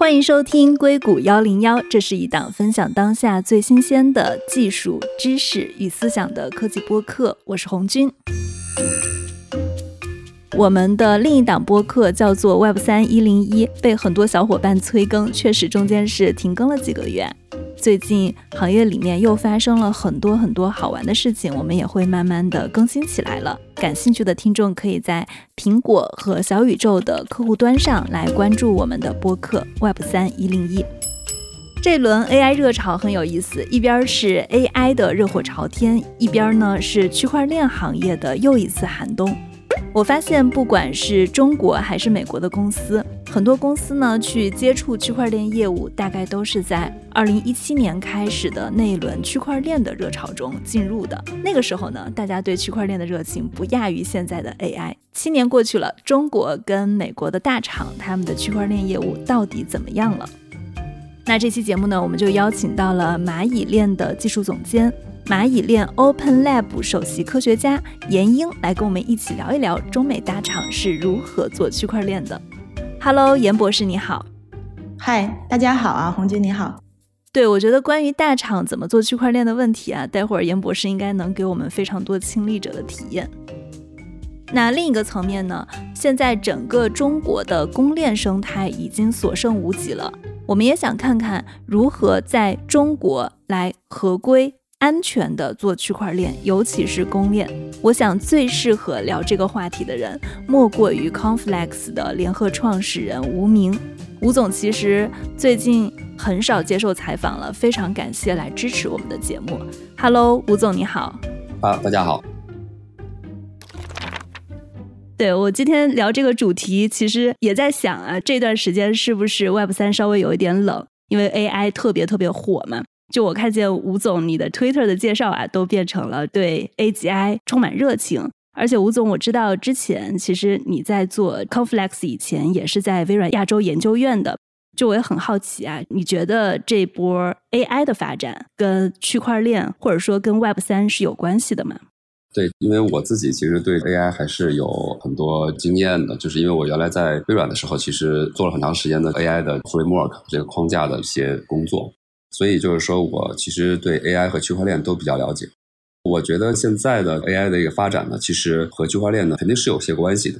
欢迎收听硅谷幺零幺，这是一档分享当下最新鲜的技术知识与思想的科技播客。我是红军。我们的另一档播客叫做 Web 三一零一，被很多小伙伴催更，确实中间是停更了几个月。最近行业里面又发生了很多很多好玩的事情，我们也会慢慢的更新起来了。感兴趣的听众可以在苹果和小宇宙的客户端上来关注我们的播客 Web 三一零一。这轮 AI 热潮很有意思，一边是 AI 的热火朝天，一边呢是区块链行业的又一次寒冬。我发现，不管是中国还是美国的公司，很多公司呢去接触区块链业务，大概都是在二零一七年开始的那一轮区块链的热潮中进入的。那个时候呢，大家对区块链的热情不亚于现在的 AI。七年过去了，中国跟美国的大厂他们的区块链业务到底怎么样了？那这期节目呢，我们就邀请到了蚂蚁链的技术总监。蚂蚁链 Open Lab 首席科学家闫英来跟我们一起聊一聊中美大厂是如何做区块链的。Hello，严博士你好。嗨，大家好啊，红军你好。对，我觉得关于大厂怎么做区块链的问题啊，待会儿严博士应该能给我们非常多亲历者的体验。那另一个层面呢，现在整个中国的公链生态已经所剩无几了，我们也想看看如何在中国来合规。安全的做区块链，尤其是公链，我想最适合聊这个话题的人，莫过于 Conflex 的联合创始人吴明。吴总其实最近很少接受采访了，非常感谢来支持我们的节目。Hello，吴总你好。啊，大家好。对我今天聊这个主题，其实也在想啊，这段时间是不是 Web 三稍微有一点冷，因为 AI 特别特别火嘛。就我看见吴总你的 Twitter 的介绍啊，都变成了对 AGI 充满热情。而且吴总，我知道之前其实你在做 Conflex 以前也是在微软亚洲研究院的。就我也很好奇啊，你觉得这波 AI 的发展跟区块链或者说跟 Web 三是有关系的吗？对，因为我自己其实对 AI 还是有很多经验的，就是因为我原来在微软的时候，其实做了很长时间的 AI 的 framework 这个框架的一些工作。所以就是说，我其实对 AI 和区块链都比较了解。我觉得现在的 AI 的一个发展呢，其实和区块链呢肯定是有些关系的。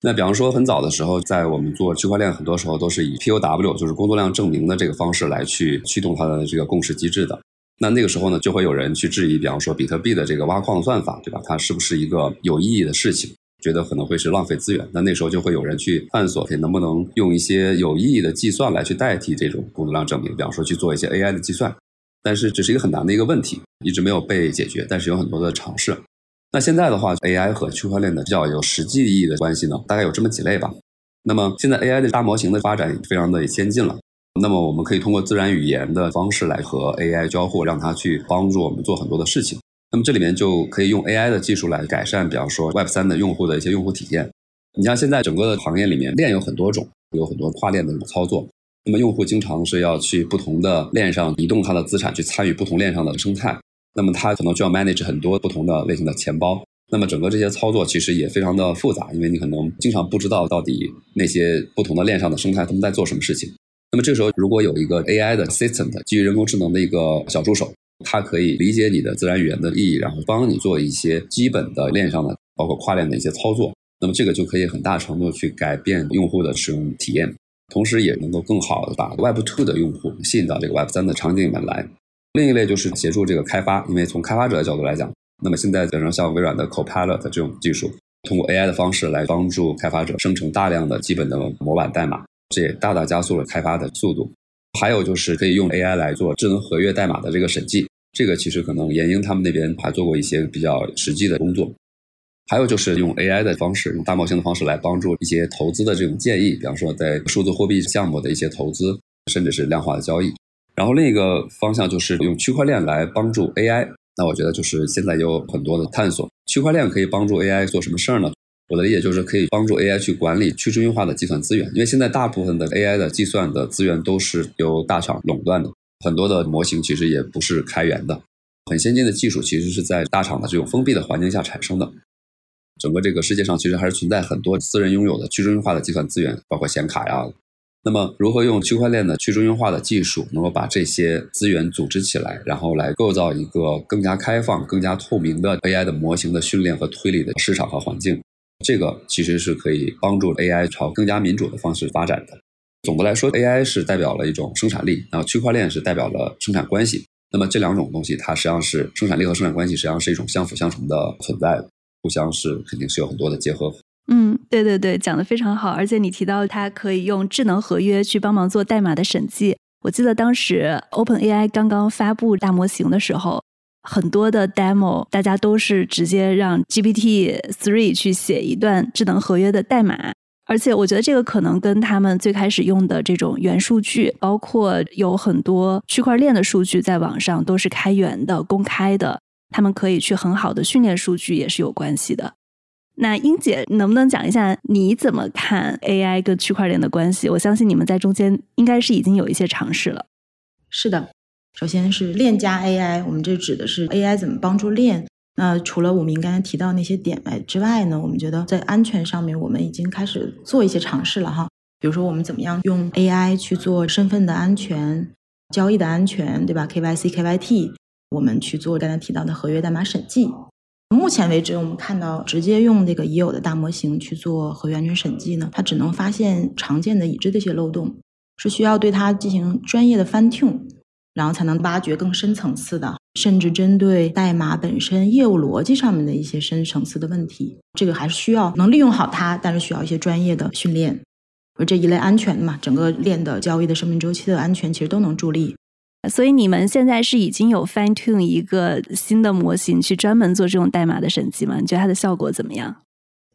那比方说，很早的时候，在我们做区块链，很多时候都是以 POW，就是工作量证明的这个方式来去驱动它的这个共识机制的。那那个时候呢，就会有人去质疑，比方说比特币的这个挖矿算法，对吧？它是不是一个有意义的事情？觉得可能会是浪费资源，那那时候就会有人去探索，能不能用一些有意义的计算来去代替这种工作量证明，比方说去做一些 AI 的计算。但是这是一个很难的一个问题，一直没有被解决。但是有很多的尝试。那现在的话，AI 和区块链的比较有实际意义的关系呢，大概有这么几类吧。那么现在 AI 的大模型的发展非常的先进了，那么我们可以通过自然语言的方式来和 AI 交互，让它去帮助我们做很多的事情。那么这里面就可以用 AI 的技术来改善，比方说 Web 三的用户的一些用户体验。你像现在整个的行业里面，链有很多种，有很多跨链的这种操作。那么用户经常是要去不同的链上移动他的资产，去参与不同链上的生态。那么他可能就要 manage 很多不同的类型的钱包。那么整个这些操作其实也非常的复杂，因为你可能经常不知道到底那些不同的链上的生态他们在做什么事情。那么这时候如果有一个 AI 的 system，基于人工智能的一个小助手。它可以理解你的自然语言的意义，然后帮你做一些基本的链上的，包括跨链的一些操作。那么这个就可以很大程度去改变用户的使用体验，同时也能够更好的把 Web 2的用户吸引到这个 Web 3的场景里面来。另一类就是协助这个开发，因为从开发者的角度来讲，那么现在比如说像微软的 Copilot 这种技术，通过 AI 的方式来帮助开发者生成大量的基本的模板代码，这也大大加速了开发的速度。还有就是可以用 AI 来做智能合约代码的这个审计。这个其实可能研英他们那边还做过一些比较实际的工作，还有就是用 AI 的方式，用大模型的方式来帮助一些投资的这种建议，比方说在数字货币项目的一些投资，甚至是量化的交易。然后另一个方向就是用区块链来帮助 AI。那我觉得就是现在有很多的探索，区块链可以帮助 AI 做什么事儿呢？我的理解就是可以帮助 AI 去管理去中心化的计算资源，因为现在大部分的 AI 的计算的资源都是由大厂垄断的。很多的模型其实也不是开源的，很先进的技术其实是在大厂的这种封闭的环境下产生的。整个这个世界上其实还是存在很多私人拥有的去中心化的计算资源，包括显卡呀，那么，如何用区块链的去中心化的技术，能够把这些资源组织起来，然后来构造一个更加开放、更加透明的 AI 的模型的训练和推理的市场和环境？这个其实是可以帮助 AI 朝更加民主的方式发展的。总的来说，AI 是代表了一种生产力，然后区块链是代表了生产关系。那么这两种东西，它实际上是生产力和生产关系实际上是一种相辅相成的存在，互相是肯定是有很多的结合。嗯，对对对，讲的非常好。而且你提到它可以用智能合约去帮忙做代码的审计。我记得当时 OpenAI 刚刚发布大模型的时候，很多的 demo 大家都是直接让 GPT Three 去写一段智能合约的代码。而且我觉得这个可能跟他们最开始用的这种元数据，包括有很多区块链的数据在网上都是开源的、公开的，他们可以去很好的训练数据也是有关系的。那英姐能不能讲一下你怎么看 AI 跟区块链的关系？我相信你们在中间应该是已经有一些尝试了。是的，首先是链加 AI，我们这指的是 AI 怎么帮助链。那除了我们刚才提到那些点外之外呢，我们觉得在安全上面，我们已经开始做一些尝试了哈。比如说，我们怎么样用 AI 去做身份的安全、交易的安全，对吧？KYC、KYT，我们去做刚才提到的合约代码审计。目前为止，我们看到直接用这个已有的大模型去做合约安全审计呢，它只能发现常见的已知的一些漏洞，是需要对它进行专业的 fine tune，然后才能挖掘更深层次的，甚至针对代码本身业务逻辑上面的一些深层次的问题。这个还是需要能利用好它，但是需要一些专业的训练。而这一类安全的嘛，整个链的交易的生命周期的安全，其实都能助力。所以你们现在是已经有 fine tune 一个新的模型去专门做这种代码的审计吗？你觉得它的效果怎么样？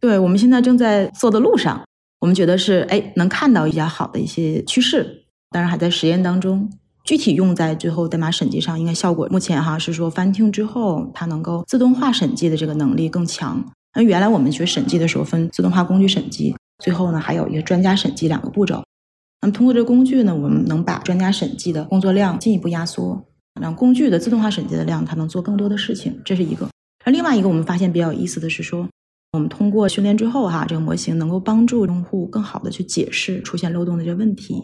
对我们现在正在做的路上，我们觉得是哎能看到比较好的一些趋势，当然还在实验当中。具体用在最后代码审计上，应该效果目前哈是说翻听之后，它能够自动化审计的这个能力更强。那原来我们学审计的时候分自动化工具审计，最后呢还有一个专家审计两个步骤。那么通过这个工具呢，我们能把专家审计的工作量进一步压缩，让工具的自动化审计的量它能做更多的事情，这是一个。而另外一个我们发现比较有意思的是说，我们通过训练之后哈，这个模型能够帮助用户更好的去解释出现漏洞的这个问题，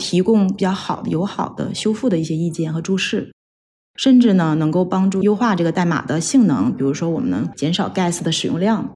提供比较好的、友好的修复的一些意见和注释，甚至呢能够帮助优化这个代码的性能，比如说我们能减少 gas 的使用量，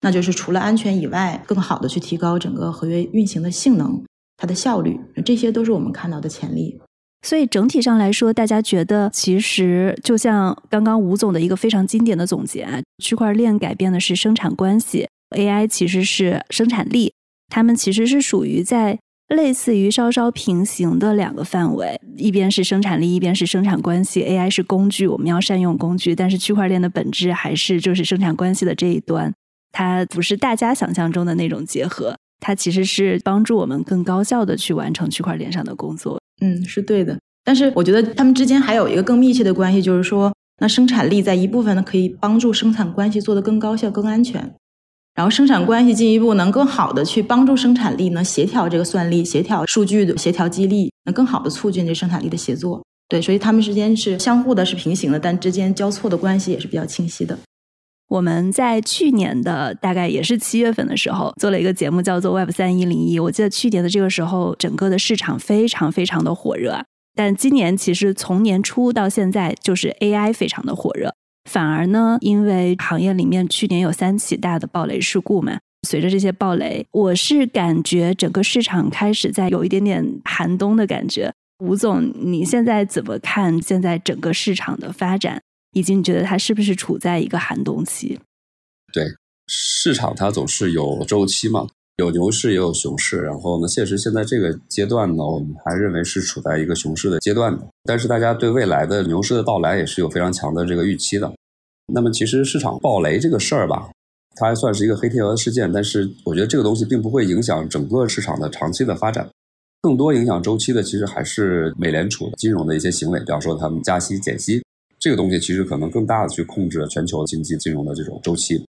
那就是除了安全以外，更好的去提高整个合约运行的性能。它的效率，这些都是我们看到的潜力。所以整体上来说，大家觉得其实就像刚刚吴总的一个非常经典的总结，区块链改变的是生产关系，AI 其实是生产力，它们其实是属于在类似于稍稍平行的两个范围，一边是生产力，一边是生产关系。AI 是工具，我们要善用工具，但是区块链的本质还是就是生产关系的这一端，它不是大家想象中的那种结合。它其实是帮助我们更高效的去完成区块链上的工作。嗯，是对的。但是我觉得他们之间还有一个更密切的关系，就是说，那生产力在一部分呢可以帮助生产关系做得更高效、更安全，然后生产关系进一步能更好的去帮助生产力呢协调这个算力、协调数据的协调激励，能更好的促进这生产力的协作。对，所以他们之间是相互的、是平行的，但之间交错的关系也是比较清晰的。我们在去年的大概也是七月份的时候做了一个节目，叫做 Web 三一零一。我记得去年的这个时候，整个的市场非常非常的火热。但今年其实从年初到现在，就是 AI 非常的火热。反而呢，因为行业里面去年有三起大的暴雷事故嘛，随着这些暴雷，我是感觉整个市场开始在有一点点寒冬的感觉。吴总，你现在怎么看现在整个市场的发展？以及你觉得它是不是处在一个寒冬期？对，市场它总是有周期嘛，有牛市也有熊市。然后呢，确实现在这个阶段呢，我们还认为是处在一个熊市的阶段的。但是大家对未来的牛市的到来也是有非常强的这个预期的。那么其实市场暴雷这个事儿吧，它还算是一个黑天鹅事件，但是我觉得这个东西并不会影响整个市场的长期的发展。更多影响周期的其实还是美联储的金融的一些行为，比方说他们加息减息。这个东西其实可能更大的去控制了全球经济金融的这种周期。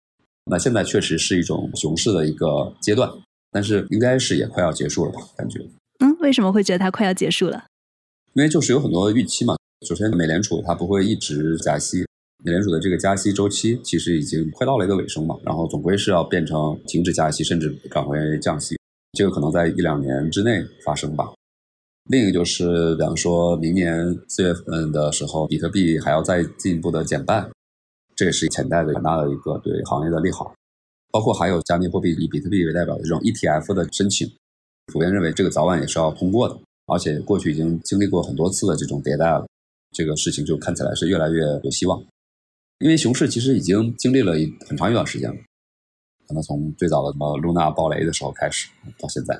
那现在确实是一种熊市的一个阶段，但是应该是也快要结束了吧？感觉。嗯，为什么会觉得它快要结束了？因为就是有很多预期嘛。首先，美联储它不会一直加息，美联储的这个加息周期其实已经快到了一个尾声嘛。然后总归是要变成停止加息，甚至转回降息。这个可能在一两年之内发生吧。另一个就是，比方说明年四月份的时候，比特币还要再进一步的减半，这也是潜在的很大的一个对行业的利好。包括还有加密货币以比特币为代表的这种 ETF 的申请，普遍认为这个早晚也是要通过的，而且过去已经经历过很多次的这种迭代了，这个事情就看起来是越来越有希望。因为熊市其实已经经历了一很长一段时间了，可能从最早的什么 Luna 暴雷的时候开始到现在。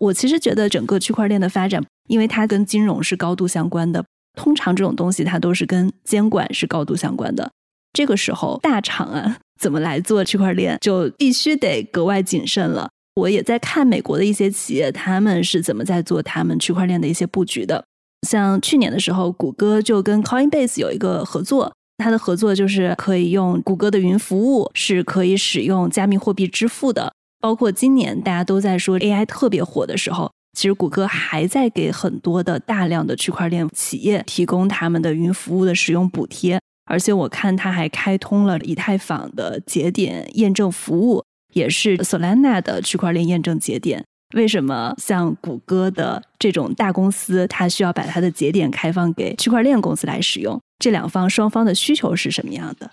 我其实觉得整个区块链的发展，因为它跟金融是高度相关的，通常这种东西它都是跟监管是高度相关的。这个时候大厂啊怎么来做区块链，就必须得格外谨慎了。我也在看美国的一些企业，他们是怎么在做他们区块链的一些布局的。像去年的时候，谷歌就跟 Coinbase 有一个合作，它的合作就是可以用谷歌的云服务，是可以使用加密货币支付的。包括今年大家都在说 AI 特别火的时候，其实谷歌还在给很多的大量的区块链企业提供他们的云服务的使用补贴，而且我看它还开通了以太坊的节点验证服务，也是 Solana 的区块链验证节点。为什么像谷歌的这种大公司，它需要把它的节点开放给区块链公司来使用？这两方双方的需求是什么样的？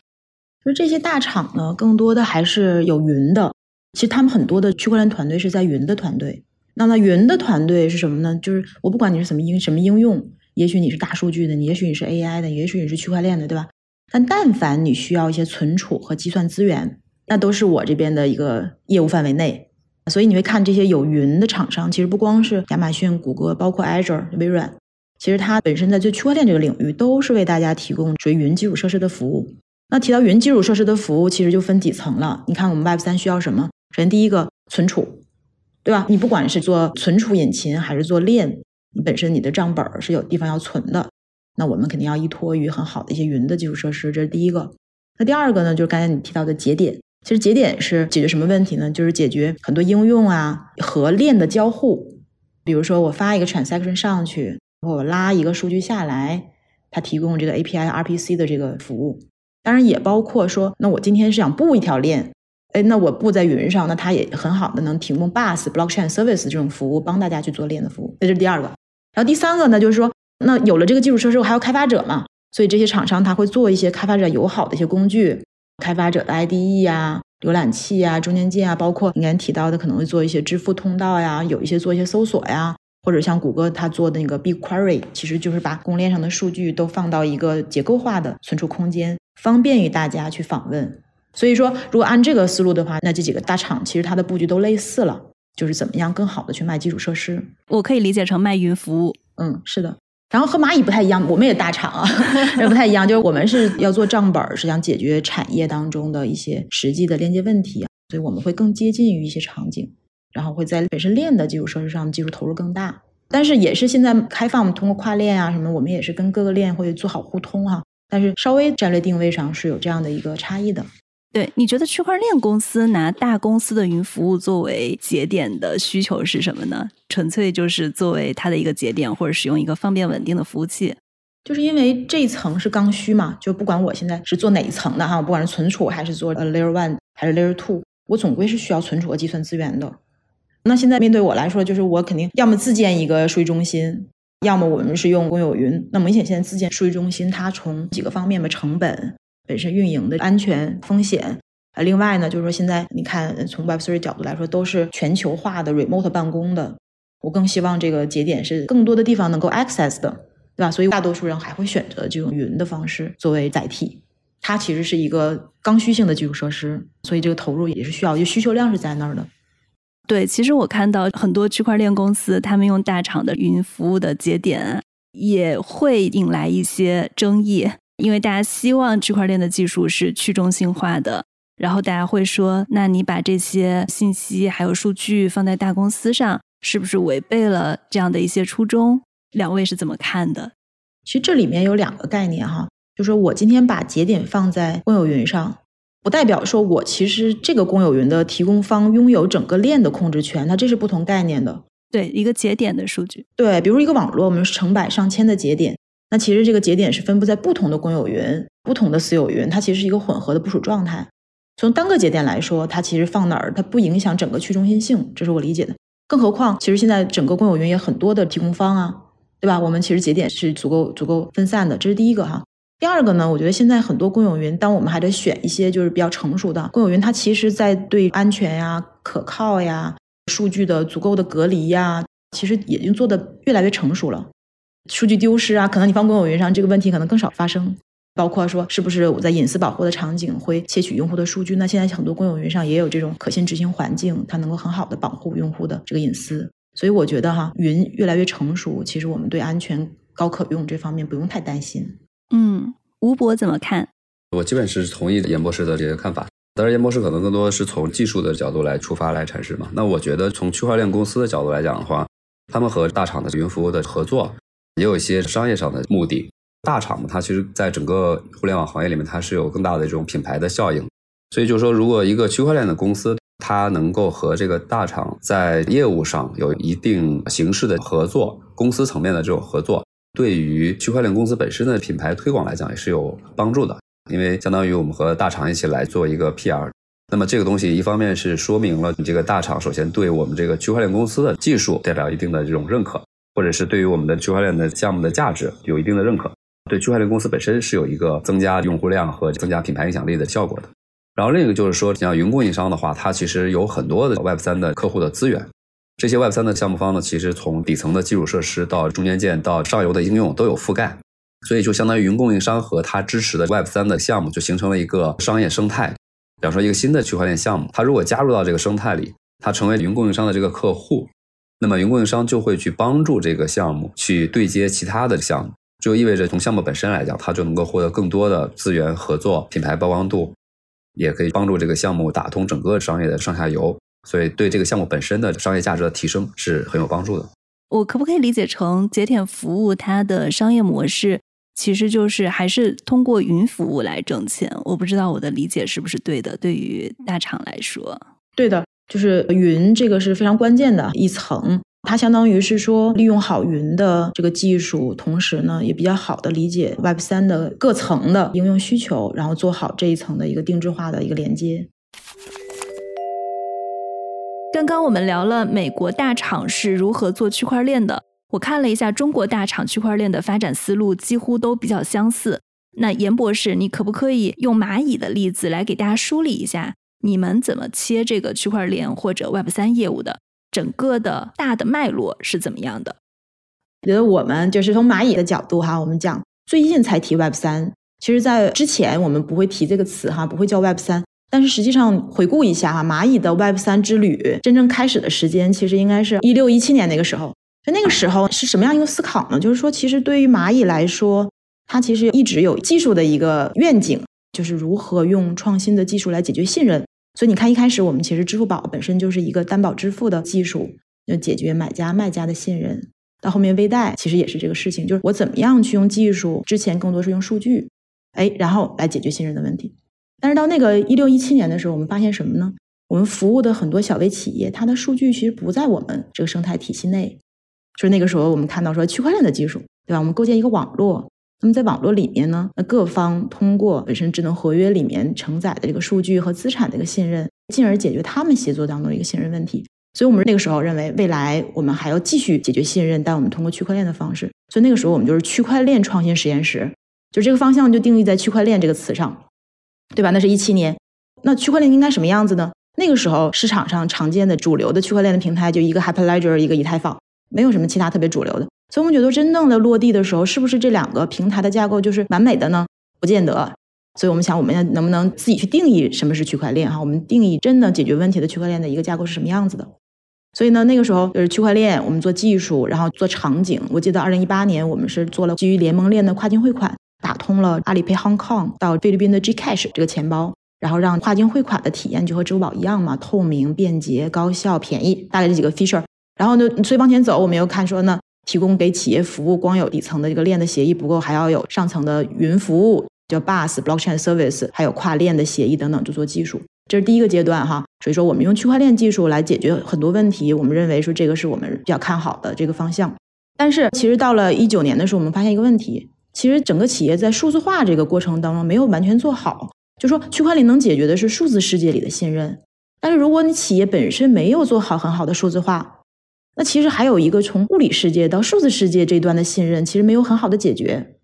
就这些大厂呢，更多的还是有云的。其实他们很多的区块链团队是在云的团队。那么云的团队是什么呢？就是我不管你是什么应什么应用，也许你是大数据的，你也许你是 AI 的，也许你是区块链的，对吧？但但凡你需要一些存储和计算资源，那都是我这边的一个业务范围内。所以你会看这些有云的厂商，其实不光是亚马逊、谷歌，包括 Azure、微软，其实它本身在做区块链这个领域，都是为大家提供属于云基础设施的服务。那提到云基础设施的服务，其实就分几层了。你看我们 Web 三需要什么？首先，第一个存储，对吧？你不管是做存储引擎还是做链，你本身你的账本是有地方要存的，那我们肯定要依托于很好的一些云的基础设施，这是第一个。那第二个呢，就是刚才你提到的节点。其实节点是解决什么问题呢？就是解决很多应用啊和链的交互。比如说，我发一个 transaction 上去，我拉一个数据下来，它提供这个 API RPC 的这个服务。当然，也包括说，那我今天是想布一条链。哎，那我布在云上，那它也很好的能提供 Bus Blockchain Service 这种服务，帮大家去做链的服务。这是第二个。然后第三个呢，就是说，那有了这个基础设施，我还有开发者嘛，所以这些厂商他会做一些开发者友好的一些工具，开发者的 IDE 呀、浏览器啊、中间件啊，包括你刚才提到的，可能会做一些支付通道呀，有一些做一些搜索呀，或者像谷歌它做的那个 BigQuery，其实就是把供应链上的数据都放到一个结构化的存储空间，方便于大家去访问。所以说，如果按这个思路的话，那这几个大厂其实它的布局都类似了，就是怎么样更好的去卖基础设施。我可以理解成卖云服务。嗯，是的。然后和蚂蚁不太一样，我们也大厂啊，也 不太一样，就是我们是要做账本，是想解决产业当中的一些实际的链接问题，所以我们会更接近于一些场景，然后会在本身链的基础设施上技术投入更大。但是也是现在开放通过跨链啊什么，我们也是跟各个链会做好互通哈。但是稍微战略定位上是有这样的一个差异的。对，你觉得区块链公司拿大公司的云服务作为节点的需求是什么呢？纯粹就是作为它的一个节点，或者使用一个方便稳定的服务器？就是因为这一层是刚需嘛，就不管我现在是做哪一层的哈，不管是存储还是做 layer one 还是 layer two，我总归是需要存储和计算资源的。那现在面对我来说，就是我肯定要么自建一个数据中心，要么我们是用公有云。那明显现在自建数据中心，它从几个方面的成本。本身运营的安全风险，呃，另外呢，就是说现在你看，从 Web3 角度来说，都是全球化的 remote 办公的，我更希望这个节点是更多的地方能够 access 的，对吧？所以大多数人还会选择这种云的方式作为载体，它其实是一个刚需性的基础设施，所以这个投入也是需要，就需求量是在那儿的。对，其实我看到很多区块链公司，他们用大厂的云服务的节点，也会引来一些争议。因为大家希望区块链的技术是去中心化的，然后大家会说，那你把这些信息还有数据放在大公司上，是不是违背了这样的一些初衷？两位是怎么看的？其实这里面有两个概念哈，就说我今天把节点放在公有云上，不代表说我其实这个公有云的提供方拥有整个链的控制权，那这是不同概念的。对，一个节点的数据。对，比如一个网络，我们是成百上千的节点。那其实这个节点是分布在不同的公有云、不同的私有云，它其实是一个混合的部署状态。从单个节点来说，它其实放哪儿，它不影响整个去中心性，这是我理解的。更何况，其实现在整个公有云也很多的提供方啊，对吧？我们其实节点是足够足够分散的，这是第一个哈。第二个呢，我觉得现在很多公有云，当我们还得选一些就是比较成熟的公有云，它其实在对安全呀、可靠呀、数据的足够的隔离呀，其实已经做的越来越成熟了。数据丢失啊，可能你放公有云上这个问题可能更少发生。包括说是不是我在隐私保护的场景会窃取用户的数据？那现在很多公有云上也有这种可信执行环境，它能够很好的保护用户的这个隐私。所以我觉得哈，云越来越成熟，其实我们对安全高可用这方面不用太担心。嗯，吴博怎么看？我基本是同意严博士的这个看法。当然，严博士可能更多是从技术的角度来出发来阐释嘛。那我觉得从区块链公司的角度来讲的话，他们和大厂的云服务的合作，也有一些商业上的目的。大厂，它其实在整个互联网行业里面，它是有更大的这种品牌的效应。所以就是说，如果一个区块链的公司，它能够和这个大厂在业务上有一定形式的合作，公司层面的这种合作。对于区块链公司本身的品牌推广来讲也是有帮助的，因为相当于我们和大厂一起来做一个 PR，那么这个东西一方面是说明了你这个大厂首先对我们这个区块链公司的技术代表一定的这种认可，或者是对于我们的区块链的项目的价值有一定的认可，对区块链公司本身是有一个增加用户量和增加品牌影响力的效果的。然后另一个就是说，像云供应商的话，它其实有很多的 Web 三的客户的资源。这些 Web 三的项目方呢，其实从底层的基础设施到中间件到上游的应用都有覆盖，所以就相当于云供应商和它支持的 Web 三的项目就形成了一个商业生态。比方说一个新的区块链项目，它如果加入到这个生态里，它成为云供应商的这个客户，那么云供应商就会去帮助这个项目去对接其他的项目，就意味着从项目本身来讲，它就能够获得更多的资源、合作、品牌曝光度，也可以帮助这个项目打通整个商业的上下游。所以，对这个项目本身的商业价值的提升是很有帮助的。我可不可以理解成节点服务它的商业模式其实就是还是通过云服务来挣钱？我不知道我的理解是不是对的。对于大厂来说，对的，就是云这个是非常关键的一层，它相当于是说利用好云的这个技术，同时呢也比较好的理解 Web 三的各层的应用需求，然后做好这一层的一个定制化的一个连接。刚刚我们聊了美国大厂是如何做区块链的，我看了一下中国大厂区块链的发展思路，几乎都比较相似。那严博士，你可不可以用蚂蚁的例子来给大家梳理一下，你们怎么切这个区块链或者 Web 三业务的，整个的大的脉络是怎么样的？觉得我们就是从蚂蚁的角度哈，我们讲最近才提 Web 三，其实在之前我们不会提这个词哈，不会叫 Web 三。但是实际上回顾一下哈，蚂蚁的 Web 三之旅真正开始的时间，其实应该是一六一七年那个时候。就那个时候是什么样一个思考呢？就是说，其实对于蚂蚁来说，它其实一直有技术的一个愿景，就是如何用创新的技术来解决信任。所以你看，一开始我们其实支付宝本身就是一个担保支付的技术，就解决买家卖家的信任。到后面微贷其实也是这个事情，就是我怎么样去用技术，之前更多是用数据，哎，然后来解决信任的问题。但是到那个一六一七年的时候，我们发现什么呢？我们服务的很多小微企业，它的数据其实不在我们这个生态体系内。就是那个时候，我们看到说区块链的技术，对吧？我们构建一个网络，那么在网络里面呢，那各方通过本身智能合约里面承载的这个数据和资产的一个信任，进而解决他们协作当中的一个信任问题。所以我们那个时候认为，未来我们还要继续解决信任，但我们通过区块链的方式。所以那个时候我们就是区块链创新实验室，就这个方向就定义在区块链这个词上。对吧？那是一七年，那区块链应该什么样子呢？那个时候市场上常见的主流的区块链的平台就一个 Hyperledger，一个以太坊，没有什么其他特别主流的。所以我们觉得真正的落地的时候，是不是这两个平台的架构就是完美的呢？不见得。所以我们想，我们要能不能自己去定义什么是区块链？哈，我们定义真的解决问题的区块链的一个架构是什么样子的？所以呢，那个时候就是区块链，我们做技术，然后做场景。我记得二零一八年我们是做了基于联盟链的跨境汇款。打通了阿里 Pay Hong Kong 到菲律宾的 Gcash 这个钱包，然后让跨境汇款的体验就和支付宝一样嘛，透明、便捷、高效、便宜，大概这几个 feature。然后呢，所以往前走，我们又看说呢，提供给企业服务，光有底层的这个链的协议不够，还要有上层的云服务，叫 bus blockchain Service，还有跨链的协议等等，就做技术。这是第一个阶段哈。所以说，我们用区块链技术来解决很多问题，我们认为说这个是我们比较看好的这个方向。但是其实到了一九年的时候，我们发现一个问题。其实整个企业在数字化这个过程当中没有完全做好，就说区块链能解决的是数字世界里的信任，但是如果你企业本身没有做好很好的数字化，那其实还有一个从物理世界到数字世界这端的信任，其实没有很好的解决。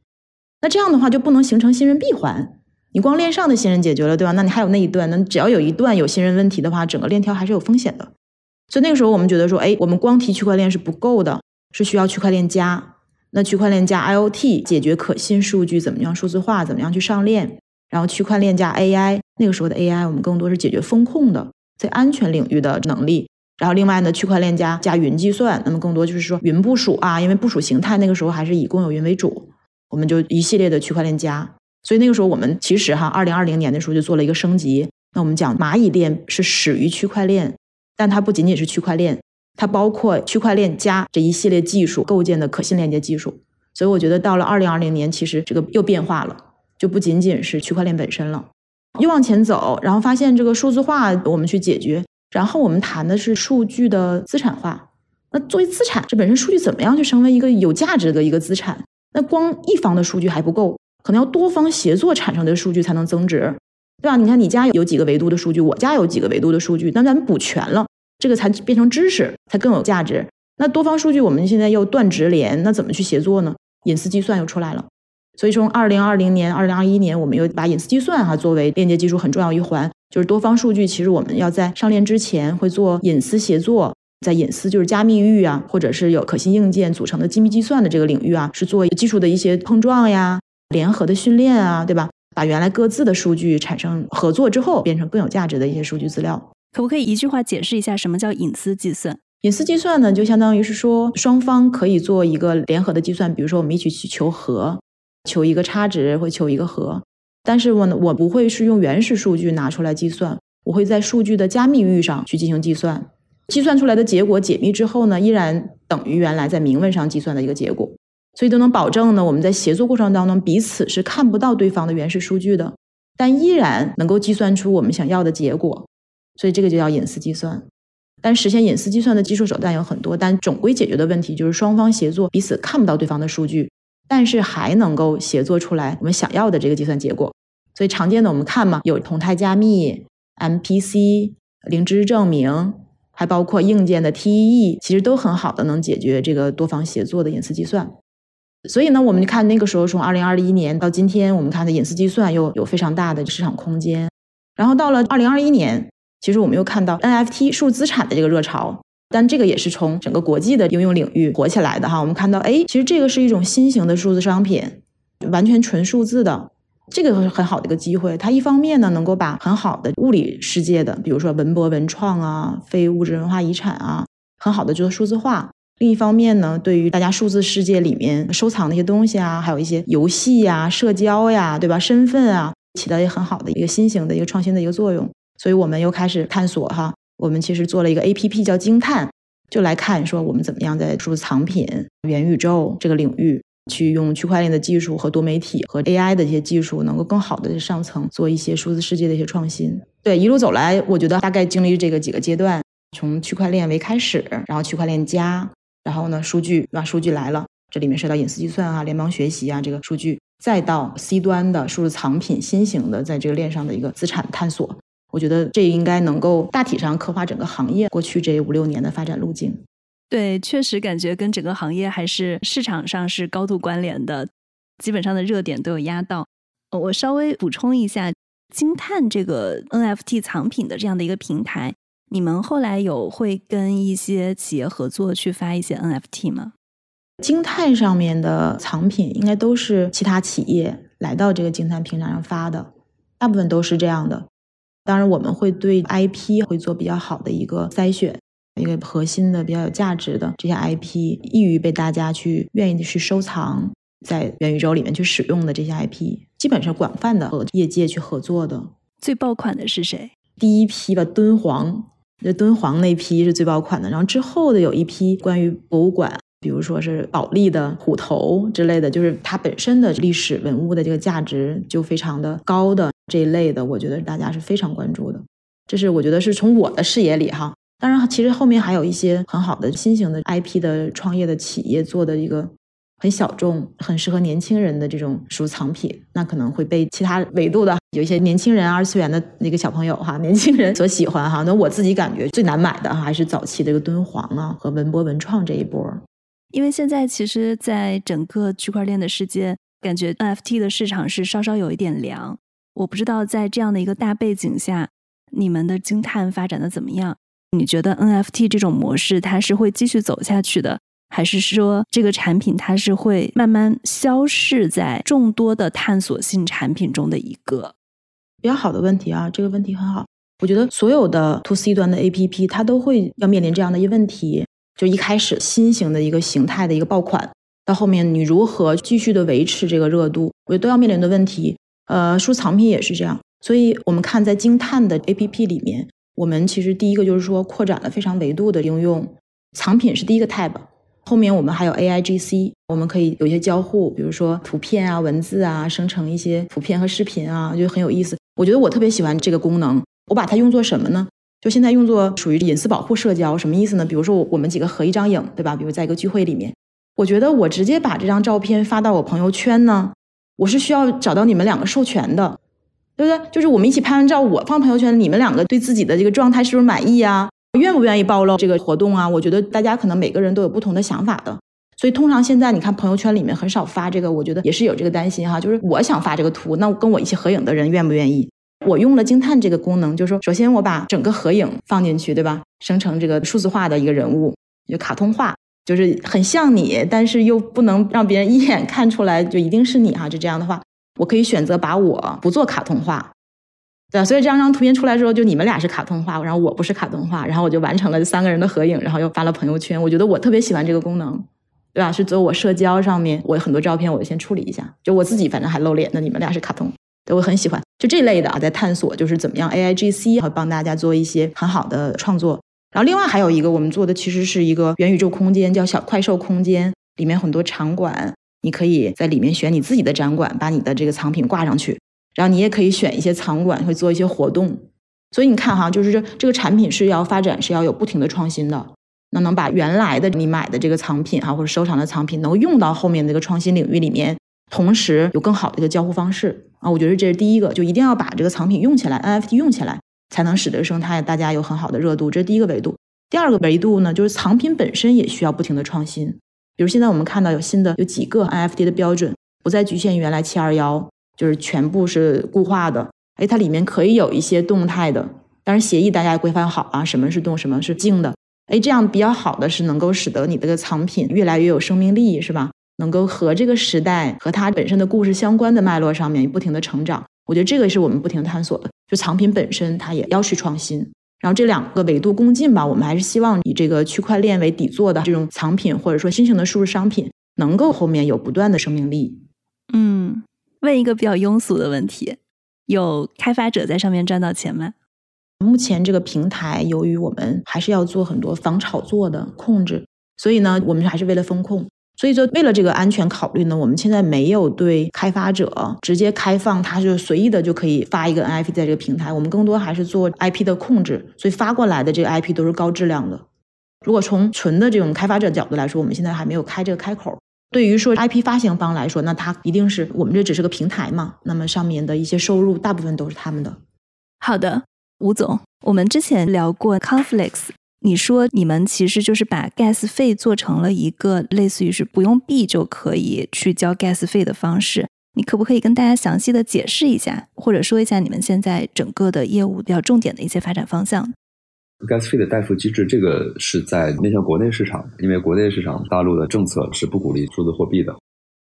那这样的话就不能形成信任闭环。你光链上的信任解决了，对吧？那你还有那一段，那只要有一段有信任问题的话，整个链条还是有风险的。所以那个时候我们觉得说，哎，我们光提区块链是不够的，是需要区块链加。那区块链加 IOT 解决可信数据怎么样数字化，怎么样去上链？然后区块链加 AI，那个时候的 AI 我们更多是解决风控的，在安全领域的能力。然后另外呢，区块链加加云计算，那么更多就是说云部署啊，因为部署形态那个时候还是以公有云为主，我们就一系列的区块链加。所以那个时候我们其实哈，二零二零年的时候就做了一个升级。那我们讲蚂蚁链是始于区块链，但它不仅仅是区块链。它包括区块链加这一系列技术构建的可信链接技术，所以我觉得到了二零二零年，其实这个又变化了，就不仅仅是区块链本身了，又往前走，然后发现这个数字化我们去解决，然后我们谈的是数据的资产化。那作为资产，这本身数据怎么样去成为一个有价值的一个资产？那光一方的数据还不够，可能要多方协作产生的数据才能增值，对吧？你看你家有几个维度的数据，我家有几个维度的数据，那咱们补全了。这个才变成知识，才更有价值。那多方数据，我们现在又断直连，那怎么去协作呢？隐私计算又出来了。所以从二零二零年、二零二一年，我们又把隐私计算哈作为链接技术很重要一环。就是多方数据，其实我们要在上链之前会做隐私协作，在隐私就是加密域啊，或者是有可信硬件组成的机密计算的这个领域啊，是做技术的一些碰撞呀、联合的训练啊，对吧？把原来各自的数据产生合作之后，变成更有价值的一些数据资料。可不可以一句话解释一下什么叫隐私计算？隐私计算呢，就相当于是说双方可以做一个联合的计算，比如说我们一起去求和，求一个差值或求一个和。但是我呢，我不会是用原始数据拿出来计算，我会在数据的加密域上去进行计算。计算出来的结果解密之后呢，依然等于原来在明文上计算的一个结果，所以都能保证呢，我们在协作过程当中彼此是看不到对方的原始数据的，但依然能够计算出我们想要的结果。所以这个就叫隐私计算，但实现隐私计算的技术手段有很多，但总归解决的问题就是双方协作，彼此看不到对方的数据，但是还能够协作出来我们想要的这个计算结果。所以常见的我们看嘛，有同态加密、MPC、零知识证明，还包括硬件的 TEE，其实都很好的能解决这个多方协作的隐私计算。所以呢，我们看那个时候从二零二一年到今天，我们看的隐私计算又有非常大的市场空间。然后到了二零二一年。其实我们又看到 NFT 数字资产的这个热潮，但这个也是从整个国际的应用领域火起来的哈。我们看到，哎，其实这个是一种新型的数字商品，完全纯数字的，这个很好的一个机会。它一方面呢，能够把很好的物理世界的，比如说文博文创啊、非物质文化遗产啊，很好的做数字化；另一方面呢，对于大家数字世界里面收藏的一些东西啊，还有一些游戏呀、社交呀，对吧？身份啊，起到一个很好的一个新型的一个创新的一个作用。所以我们又开始探索哈，我们其实做了一个 A P P 叫惊叹，就来看说我们怎么样在数字藏品、元宇宙这个领域，去用区块链的技术和多媒体和 A I 的一些技术，能够更好的上层做一些数字世界的一些创新。对，一路走来，我觉得大概经历这个几个阶段，从区块链为开始，然后区块链加，然后呢数据，对吧？数据来了，这里面涉及到隐私计算啊、联邦学习啊，这个数据，再到 C 端的数字藏品，新型的在这个链上的一个资产探索。我觉得这应该能够大体上刻画整个行业过去这五六年的发展路径。对，确实感觉跟整个行业还是市场上是高度关联的，基本上的热点都有压到。我稍微补充一下，惊叹这个 NFT 藏品的这样的一个平台，你们后来有会跟一些企业合作去发一些 NFT 吗？惊叹上面的藏品应该都是其他企业来到这个惊叹平台上发的，大部分都是这样的。当然，我们会对 IP 会做比较好的一个筛选，一个核心的比较有价值的这些 IP，易于被大家去愿意去收藏，在元宇宙里面去使用的这些 IP，基本上广泛的和业界去合作的。最爆款的是谁？第一批吧，敦煌，那敦煌那批是最爆款的。然后之后的有一批关于博物馆。比如说是保利的虎头之类的，就是它本身的历史文物的这个价值就非常的高的这一类的，我觉得大家是非常关注的。这是我觉得是从我的视野里哈，当然其实后面还有一些很好的新型的 IP 的创业的企业做的一个很小众、很适合年轻人的这种书藏品，那可能会被其他维度的有一些年轻人、二次元的那个小朋友哈，年轻人所喜欢哈。那我自己感觉最难买的哈还是早期这个敦煌啊和文博文创这一波。因为现在其实，在整个区块链的世界，感觉 NFT 的市场是稍稍有一点凉。我不知道在这样的一个大背景下，你们的惊叹发展的怎么样？你觉得 NFT 这种模式它是会继续走下去的？还是说这个产品它是会慢慢消逝在众多的探索性产品中的一个比较好的问题啊？这个问题很好。我觉得所有的 To C 端的 APP 它都会要面临这样的一个问题，就一开始新型的一个形态的一个爆款，到后面你如何继续的维持这个热度，我觉得都要面临的问题。呃，书藏品也是这样，所以我们看在惊叹的 APP 里面，我们其实第一个就是说扩展了非常维度的应用，藏品是第一个 tab。后面我们还有 A I G C，我们可以有一些交互，比如说图片啊、文字啊，生成一些图片和视频啊，就很有意思。我觉得我特别喜欢这个功能。我把它用作什么呢？就现在用作属于隐私保护社交，什么意思呢？比如说我们几个合一张影，对吧？比如在一个聚会里面，我觉得我直接把这张照片发到我朋友圈呢，我是需要找到你们两个授权的，对不对？就是我们一起拍完照，我放朋友圈，你们两个对自己的这个状态是不是满意啊？愿不愿意暴露这个活动啊？我觉得大家可能每个人都有不同的想法的，所以通常现在你看朋友圈里面很少发这个，我觉得也是有这个担心哈。就是我想发这个图，那跟我一起合影的人愿不愿意？我用了惊叹这个功能，就是说，首先我把整个合影放进去，对吧？生成这个数字化的一个人物，就卡通化，就是很像你，但是又不能让别人一眼看出来就一定是你哈。就这样的话，我可以选择把我不做卡通化。对，所以这张张图片出来之后，就你们俩是卡通化，然后我不是卡通化，然后我就完成了三个人的合影，然后又发了朋友圈。我觉得我特别喜欢这个功能，对吧？是做我社交上面，我很多照片我就先处理一下，就我自己反正还露脸，那你们俩是卡通，对我很喜欢。就这类的啊，在探索就是怎么样 A I G C 和帮大家做一些很好的创作。然后另外还有一个我们做的其实是一个元宇宙空间，叫小快兽空间，里面很多场馆，你可以在里面选你自己的展馆，把你的这个藏品挂上去。然后你也可以选一些场馆，会做一些活动，所以你看哈，就是这这个产品是要发展，是要有不停的创新的。那能把原来的你买的这个藏品哈，或者收藏的藏品，能够用到后面这个创新领域里面，同时有更好的一个交互方式啊，我觉得这是第一个，就一定要把这个藏品用起来，NFT 用起来，才能使得生态大家有很好的热度。这是第一个维度。第二个维度呢，就是藏品本身也需要不停的创新。比如现在我们看到有新的有几个 NFT 的标准，不再局限于原来七二幺。就是全部是固化的，哎，它里面可以有一些动态的，但是协议大家规范好啊，什么是动，什么是静的，哎，这样比较好的是能够使得你这个藏品越来越有生命力，是吧？能够和这个时代和它本身的故事相关的脉络上面不停的成长，我觉得这个是我们不停探索的。就藏品本身它也要去创新，然后这两个维度共进吧，我们还是希望以这个区块链为底座的这种藏品或者说新型的数字商品，能够后面有不断的生命力。嗯。问一个比较庸俗的问题：有开发者在上面赚到钱吗？目前这个平台，由于我们还是要做很多防炒作的控制，所以呢，我们还是为了风控。所以说，为了这个安全考虑呢，我们现在没有对开发者直接开放，他就随意的就可以发一个 NFT 在这个平台。我们更多还是做 IP 的控制，所以发过来的这个 IP 都是高质量的。如果从纯的这种开发者角度来说，我们现在还没有开这个开口。对于说 IP 发行方来说，那他一定是我们这只是个平台嘛，那么上面的一些收入大部分都是他们的。好的，吴总，我们之前聊过 Conflicts，你说你们其实就是把 gas 费做成了一个类似于是不用币就可以去交 gas 费的方式，你可不可以跟大家详细的解释一下，或者说一下你们现在整个的业务比较重点的一些发展方向？gas fee 的代付机制，这个是在面向国内市场，因为国内市场大陆的政策是不鼓励数字货币的。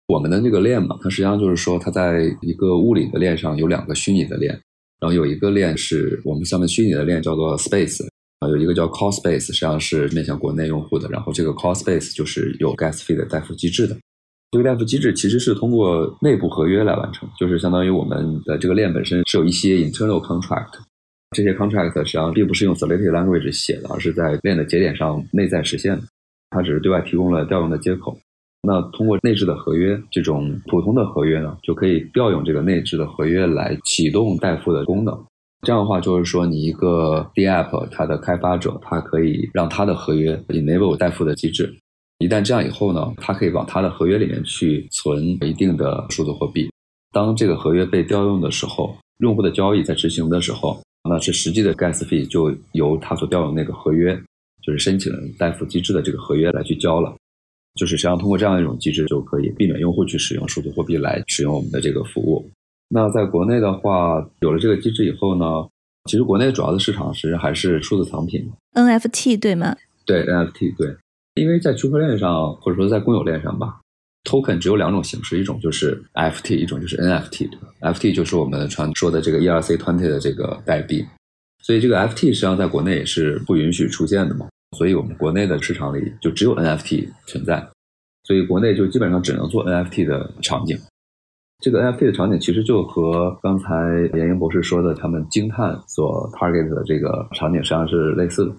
我们的这个链嘛，它实际上就是说，它在一个物理的链上有两个虚拟的链，然后有一个链是我们下面虚拟的链叫做 space，啊，有一个叫 call space，实际上是面向国内用户的。然后这个 call space 就是有 gas fee 的代付机制的。这个代付机制其实是通过内部合约来完成，就是相当于我们的这个链本身是有一些 internal contract。这些 contract 实际上并不是用 Solidity language 写的，而是在链的节点上内在实现的。它只是对外提供了调用的接口。那通过内置的合约，这种普通的合约呢，就可以调用这个内置的合约来启动代付的功能。这样的话，就是说你一个 DApp 它的开发者，它可以让它的合约 enable 代付的机制。一旦这样以后呢，它可以往它的合约里面去存一定的数字货币。当这个合约被调用的时候，用户的交易在执行的时候，那是实际的 gas fee 就由他所调用那个合约，就是申请人代付机制的这个合约来去交了。就是实际上通过这样一种机制，就可以避免用户去使用数字货币来使用我们的这个服务。那在国内的话，有了这个机制以后呢，其实国内主要的市场实际上还是数字藏品，NFT 对吗？对 NFT 对，因为在区块链上或者说在公有链上吧，token 只有两种形式，一种就是 FT，一种就是 NFT。FT 就是我们传说的这个 ERC twenty 的这个代币，所以这个 FT 实际上在国内也是不允许出现的嘛。所以我们国内的市场里就只有 NFT 存在，所以国内就基本上只能做 NFT 的场景。这个 NFT 的场景其实就和刚才严英博士说的他们惊叹所 target 的这个场景实际上是类似的。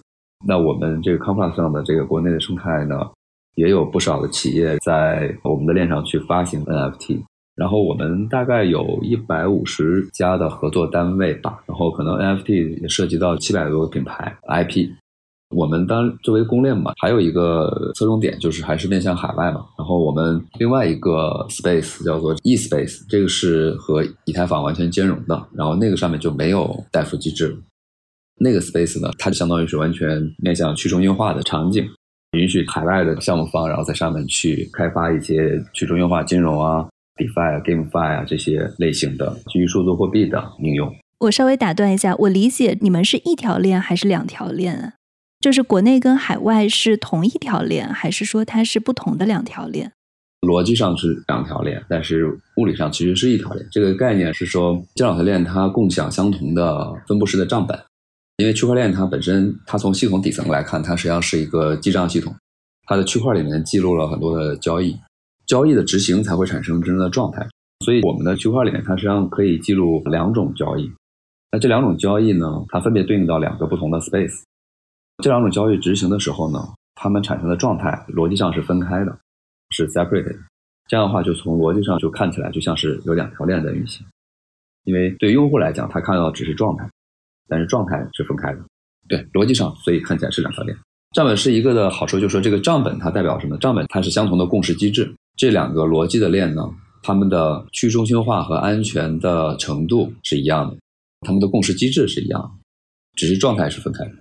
那我们这个 Complex 上的这个国内的生态呢，也有不少的企业在我们的链上去发行 NFT，然后我们大概有一百五十家的合作单位吧，然后可能 NFT 也涉及到七百多个品牌 IP。我们当作为公链嘛，还有一个侧重点就是还是面向海外嘛。然后我们另外一个 space 叫做 e space，这个是和以太坊完全兼容的。然后那个上面就没有代付机制。那个 space 呢，它就相当于是完全面向去中心化的场景，允许海外的项目方然后在上面去开发一些去中心化金融啊、DeFi 啊、GameFi 啊这些类型的基于数字货币的应用。我稍微打断一下，我理解你们是一条链还是两条链啊？就是国内跟海外是同一条链，还是说它是不同的两条链？逻辑上是两条链，但是物理上其实是一条链。这个概念是说，这两条链它共享相同的分布式的账本。因为区块链它本身，它从系统底层来看，它实际上是一个记账系统，它的区块里面记录了很多的交易，交易的执行才会产生真正的状态。所以我们的区块里面，它实际上可以记录两种交易。那这两种交易呢，它分别对应到两个不同的 space。这两种交易执行的时候呢，它们产生的状态逻辑上是分开的，是 separated。这样的话，就从逻辑上就看起来就像是有两条链在运行。因为对用户来讲，他看到的只是状态，但是状态是分开的。对，逻辑上，所以看起来是两条链。账本是一个的好处，就是说这个账本它代表什么？账本它是相同的共识机制。这两个逻辑的链呢，它们的去中心化和安全的程度是一样的，它们的共识机制是一样，只是状态是分开的。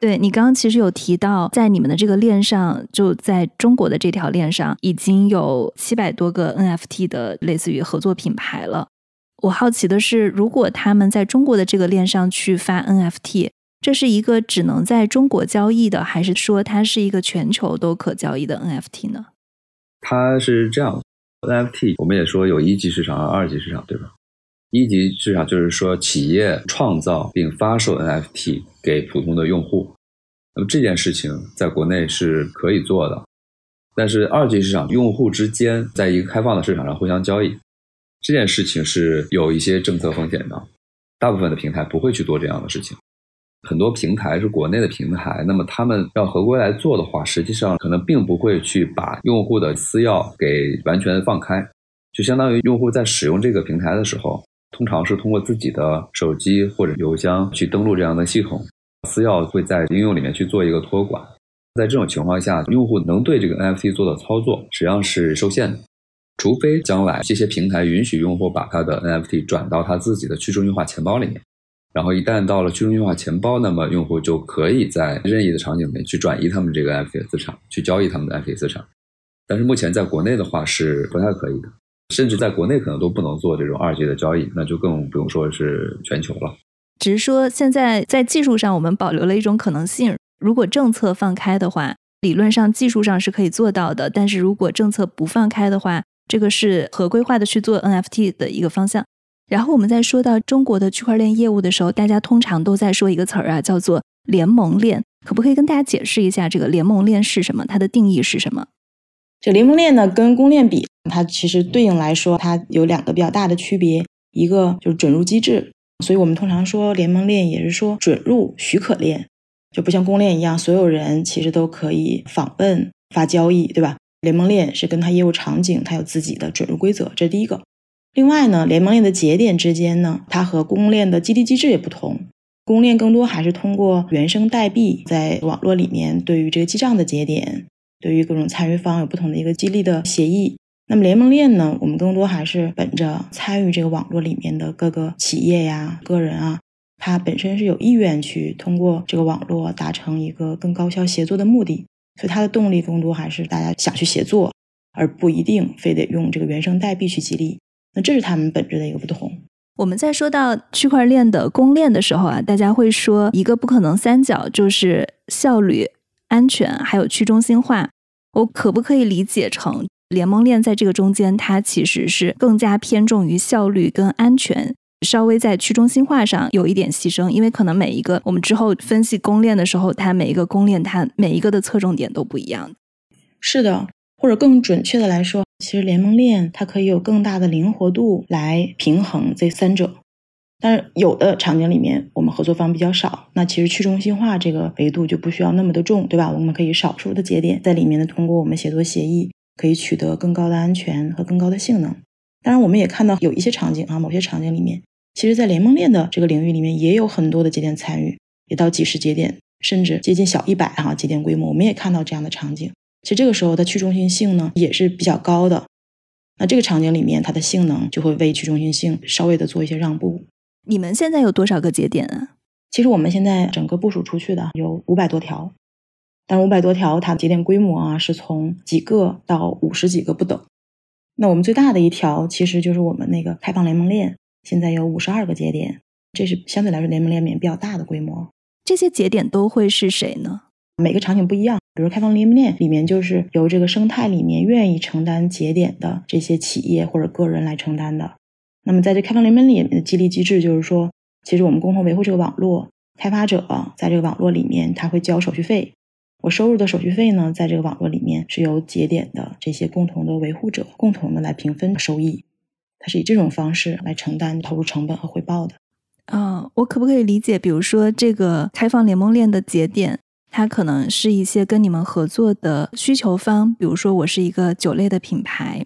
对你刚刚其实有提到，在你们的这个链上，就在中国的这条链上，已经有七百多个 NFT 的类似于合作品牌了。我好奇的是，如果他们在中国的这个链上去发 NFT，这是一个只能在中国交易的，还是说它是一个全球都可交易的 NFT 呢？它是这样，NFT 我们也说有一级市场和二级市场，对吧？一级市场就是说企业创造并发售 NFT 给普通的用户，那么这件事情在国内是可以做的。但是二级市场用户之间在一个开放的市场上互相交易，这件事情是有一些政策风险的。大部分的平台不会去做这样的事情。很多平台是国内的平台，那么他们要合规来做的话，实际上可能并不会去把用户的私钥给完全放开，就相当于用户在使用这个平台的时候。通常是通过自己的手机或者邮箱去登录这样的系统，私钥会在应用里面去做一个托管。在这种情况下，用户能对这个 NFT 做的操作实际上是受限的，除非将来这些平台允许用户把他的 NFT 转到他自己的去中心化钱包里面，然后一旦到了去中心化钱包，那么用户就可以在任意的场景里面去转移他们这个 NFT 的资产，去交易他们的 NFT 资产。但是目前在国内的话是不太可以的。甚至在国内可能都不能做这种二级的交易，那就更不用说是全球了。只是说现在在技术上，我们保留了一种可能性：如果政策放开的话，理论上技术上是可以做到的；但是如果政策不放开的话，这个是合规化的去做 NFT 的一个方向。然后我们在说到中国的区块链业务的时候，大家通常都在说一个词儿啊，叫做联盟链。可不可以跟大家解释一下这个联盟链是什么？它的定义是什么？这联盟链呢，跟公链比。它其实对应来说，它有两个比较大的区别，一个就是准入机制，所以我们通常说联盟链也是说准入许可链，就不像公链一样，所有人其实都可以访问发交易，对吧？联盟链是跟它业务场景，它有自己的准入规则，这是第一个。另外呢，联盟链的节点之间呢，它和公链的激励机制也不同，公链更多还是通过原生代币在网络里面对于这个记账的节点对于各种参与方有不同的一个激励的协议。那么联盟链呢，我们更多还是本着参与这个网络里面的各个企业呀、个人啊，他本身是有意愿去通过这个网络达成一个更高效协作的目的，所以它的动力更多还是大家想去协作，而不一定非得用这个原生代币去激励。那这是他们本质的一个不同。我们在说到区块链的公链的时候啊，大家会说一个不可能三角就是效率、安全还有去中心化。我可不可以理解成联盟链在这个中间，它其实是更加偏重于效率跟安全，稍微在去中心化上有一点牺牲？因为可能每一个我们之后分析公链的时候，它每一个公链它每一个的侧重点都不一样。是的，或者更准确的来说。其实联盟链它可以有更大的灵活度来平衡这三者，但是有的场景里面我们合作方比较少，那其实去中心化这个维度就不需要那么的重，对吧？我们可以少数的节点在里面呢，通过我们协作协议可以取得更高的安全和更高的性能。当然，我们也看到有一些场景啊，某些场景里面，其实在联盟链的这个领域里面也有很多的节点参与，也到几十节点，甚至接近小一百哈节点规模，我们也看到这样的场景。其实这个时候的去中心性呢也是比较高的，那这个场景里面它的性能就会为去中心性稍微的做一些让步。你们现在有多少个节点啊？其实我们现在整个部署出去的有五百多条，但五百多条它节点规模啊是从几个到五十几个不等。那我们最大的一条其实就是我们那个开放联盟链，现在有五十二个节点，这是相对来说联盟链里面比较大的规模。这些节点都会是谁呢？每个场景不一样。比如开放联盟链里面，就是由这个生态里面愿意承担节点的这些企业或者个人来承担的。那么在这开放联盟里面的激励机制，就是说，其实我们共同维护这个网络，开发者在这个网络里面他会交手续费，我收入的手续费呢，在这个网络里面是由节点的这些共同的维护者共同的来平分收益，它是以这种方式来承担投入成本和回报的。啊，我可不可以理解，比如说这个开放联盟链的节点？它可能是一些跟你们合作的需求方，比如说我是一个酒类的品牌，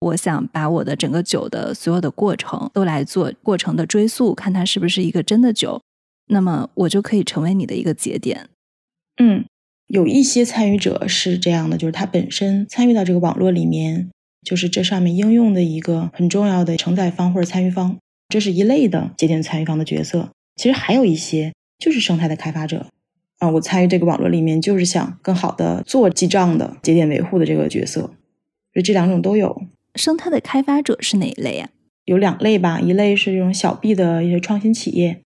我想把我的整个酒的所有的过程都来做过程的追溯，看它是不是一个真的酒，那么我就可以成为你的一个节点。嗯，有一些参与者是这样的，就是他本身参与到这个网络里面，就是这上面应用的一个很重要的承载方或者参与方，这是一类的节点参与方的角色。其实还有一些就是生态的开发者。啊，我参与这个网络里面，就是想更好的做记账的节点维护的这个角色，所以这两种都有。生态的开发者是哪一类呀？有两类吧，一类是这种小 B 的一些创新企业，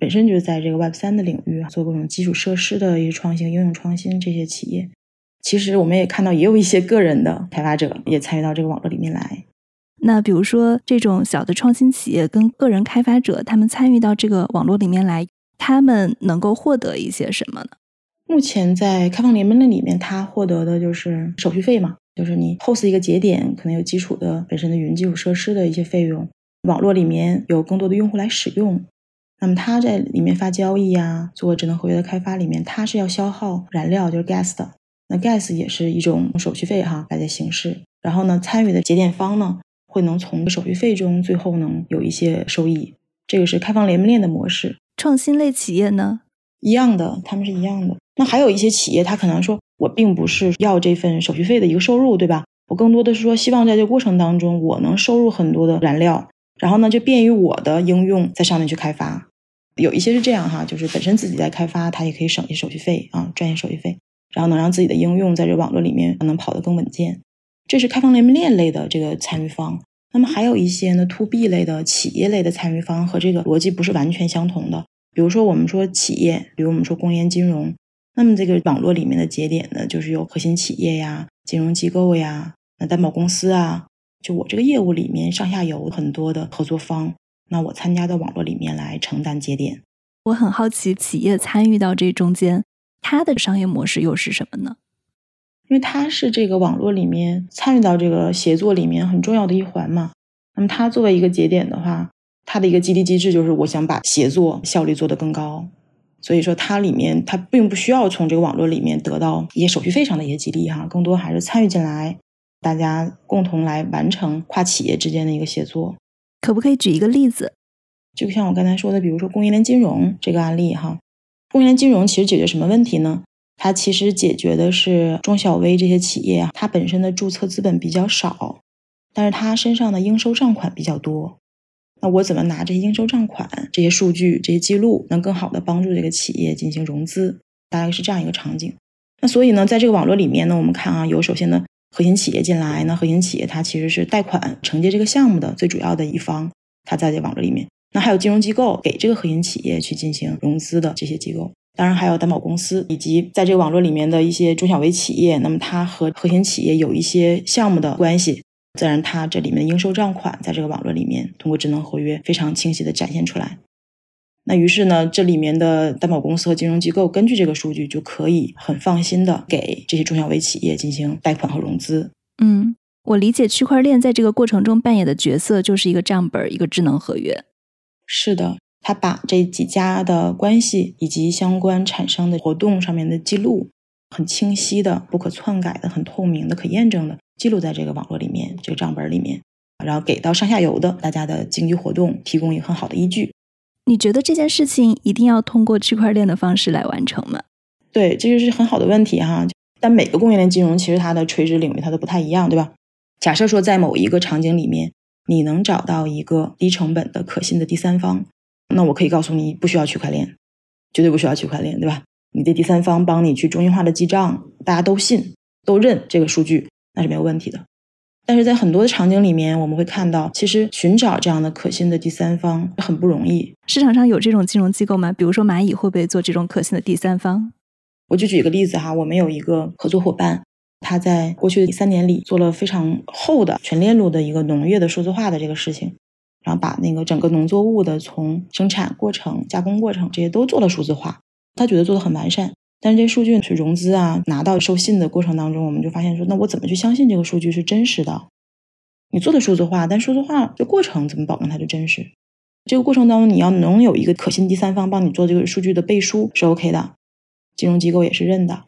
本身就是在这个 Web 三的领域做各种基础设施的一些创新、应用创新这些企业。其实我们也看到，也有一些个人的开发者也参与到这个网络里面来。那比如说这种小的创新企业跟个人开发者，他们参与到这个网络里面来。他们能够获得一些什么呢？目前在开放联盟的里面，他获得的就是手续费嘛，就是你 host 一个节点，可能有基础的本身的云基础设施的一些费用，网络里面有更多的用户来使用，那么他在里面发交易啊，做智能合约的开发里面，它是要消耗燃料，就是 gas 的，那 gas 也是一种手续费哈来的形式。然后呢，参与的节点方呢，会能从手续费中最后能有一些收益，这个是开放联盟链的模式。创新类企业呢，一样的，他们是一样的。那还有一些企业，他可能说，我并不是要这份手续费的一个收入，对吧？我更多的是说，希望在这个过程当中，我能收入很多的燃料，然后呢，就便于我的应用在上面去开发。有一些是这样哈，就是本身自己在开发，他也可以省一些手续费啊，赚一些手续费，然后能让自己的应用在这网络里面能跑得更稳健。这是开放联盟链类的这个参与方。那么还有一些呢，to B 类的企业类的参与方和这个逻辑不是完全相同的。比如说，我们说企业，比如我们说公研金融，那么这个网络里面的节点呢，就是有核心企业呀、金融机构呀、那担保公司啊，就我这个业务里面上下游很多的合作方，那我参加到网络里面来承担节点。我很好奇，企业参与到这中间，它的商业模式又是什么呢？因为它是这个网络里面参与到这个协作里面很重要的一环嘛。那么它作为一个节点的话，它的一个激励机制就是我想把协作效率做得更高。所以说它里面它并不需要从这个网络里面得到一些手续费上的一些激励哈，更多还是参与进来，大家共同来完成跨企业之间的一个协作。可不可以举一个例子？就像我刚才说的，比如说供应链金融这个案例哈，供应链金融其实解决什么问题呢？它其实解决的是中小微这些企业，它本身的注册资本比较少，但是它身上的应收账款比较多。那我怎么拿这些应收账款、这些数据、这些记录，能更好的帮助这个企业进行融资？大概是这样一个场景。那所以呢，在这个网络里面呢，我们看啊，有首先呢，核心企业进来，那核心企业它其实是贷款承接这个项目的最主要的一方，它在这网络里面。那还有金融机构给这个核心企业去进行融资的这些机构，当然还有担保公司，以及在这个网络里面的一些中小微企业。那么它和核心企业有一些项目的关系，自然它这里面的应收账款在这个网络里面通过智能合约非常清晰的展现出来。那于是呢，这里面的担保公司和金融机构根据这个数据就可以很放心的给这些中小微企业进行贷款和融资。嗯，我理解区块链在这个过程中扮演的角色就是一个账本，一个智能合约。是的，他把这几家的关系以及相关产生的活动上面的记录，很清晰的、不可篡改的、很透明的、可验证的记录在这个网络里面，这个账本里面，然后给到上下游的大家的经济活动提供一个很好的依据。你觉得这件事情一定要通过区块链的方式来完成吗？对，这就是很好的问题哈。但每个供应链金融其实它的垂直领域它都不太一样，对吧？假设说在某一个场景里面。你能找到一个低成本的可信的第三方，那我可以告诉你，不需要区块链，绝对不需要区块链，对吧？你的第三方帮你去中心化的记账，大家都信、都认这个数据，那是没有问题的。但是在很多的场景里面，我们会看到，其实寻找这样的可信的第三方很不容易。市场上有这种金融机构吗？比如说蚂蚁会不会做这种可信的第三方？我就举一个例子哈，我们有一个合作伙伴。他在过去的三年里做了非常厚的全链路的一个农业的数字化的这个事情，然后把那个整个农作物的从生产过程、加工过程这些都做了数字化。他觉得做的很完善，但是这数据去融资啊、拿到授信的过程当中，我们就发现说，那我怎么去相信这个数据是真实的？你做的数字化，但数字化的过程怎么保证它的真实？这个过程当中，你要能有一个可信第三方帮你做这个数据的背书是 OK 的，金融机构也是认的。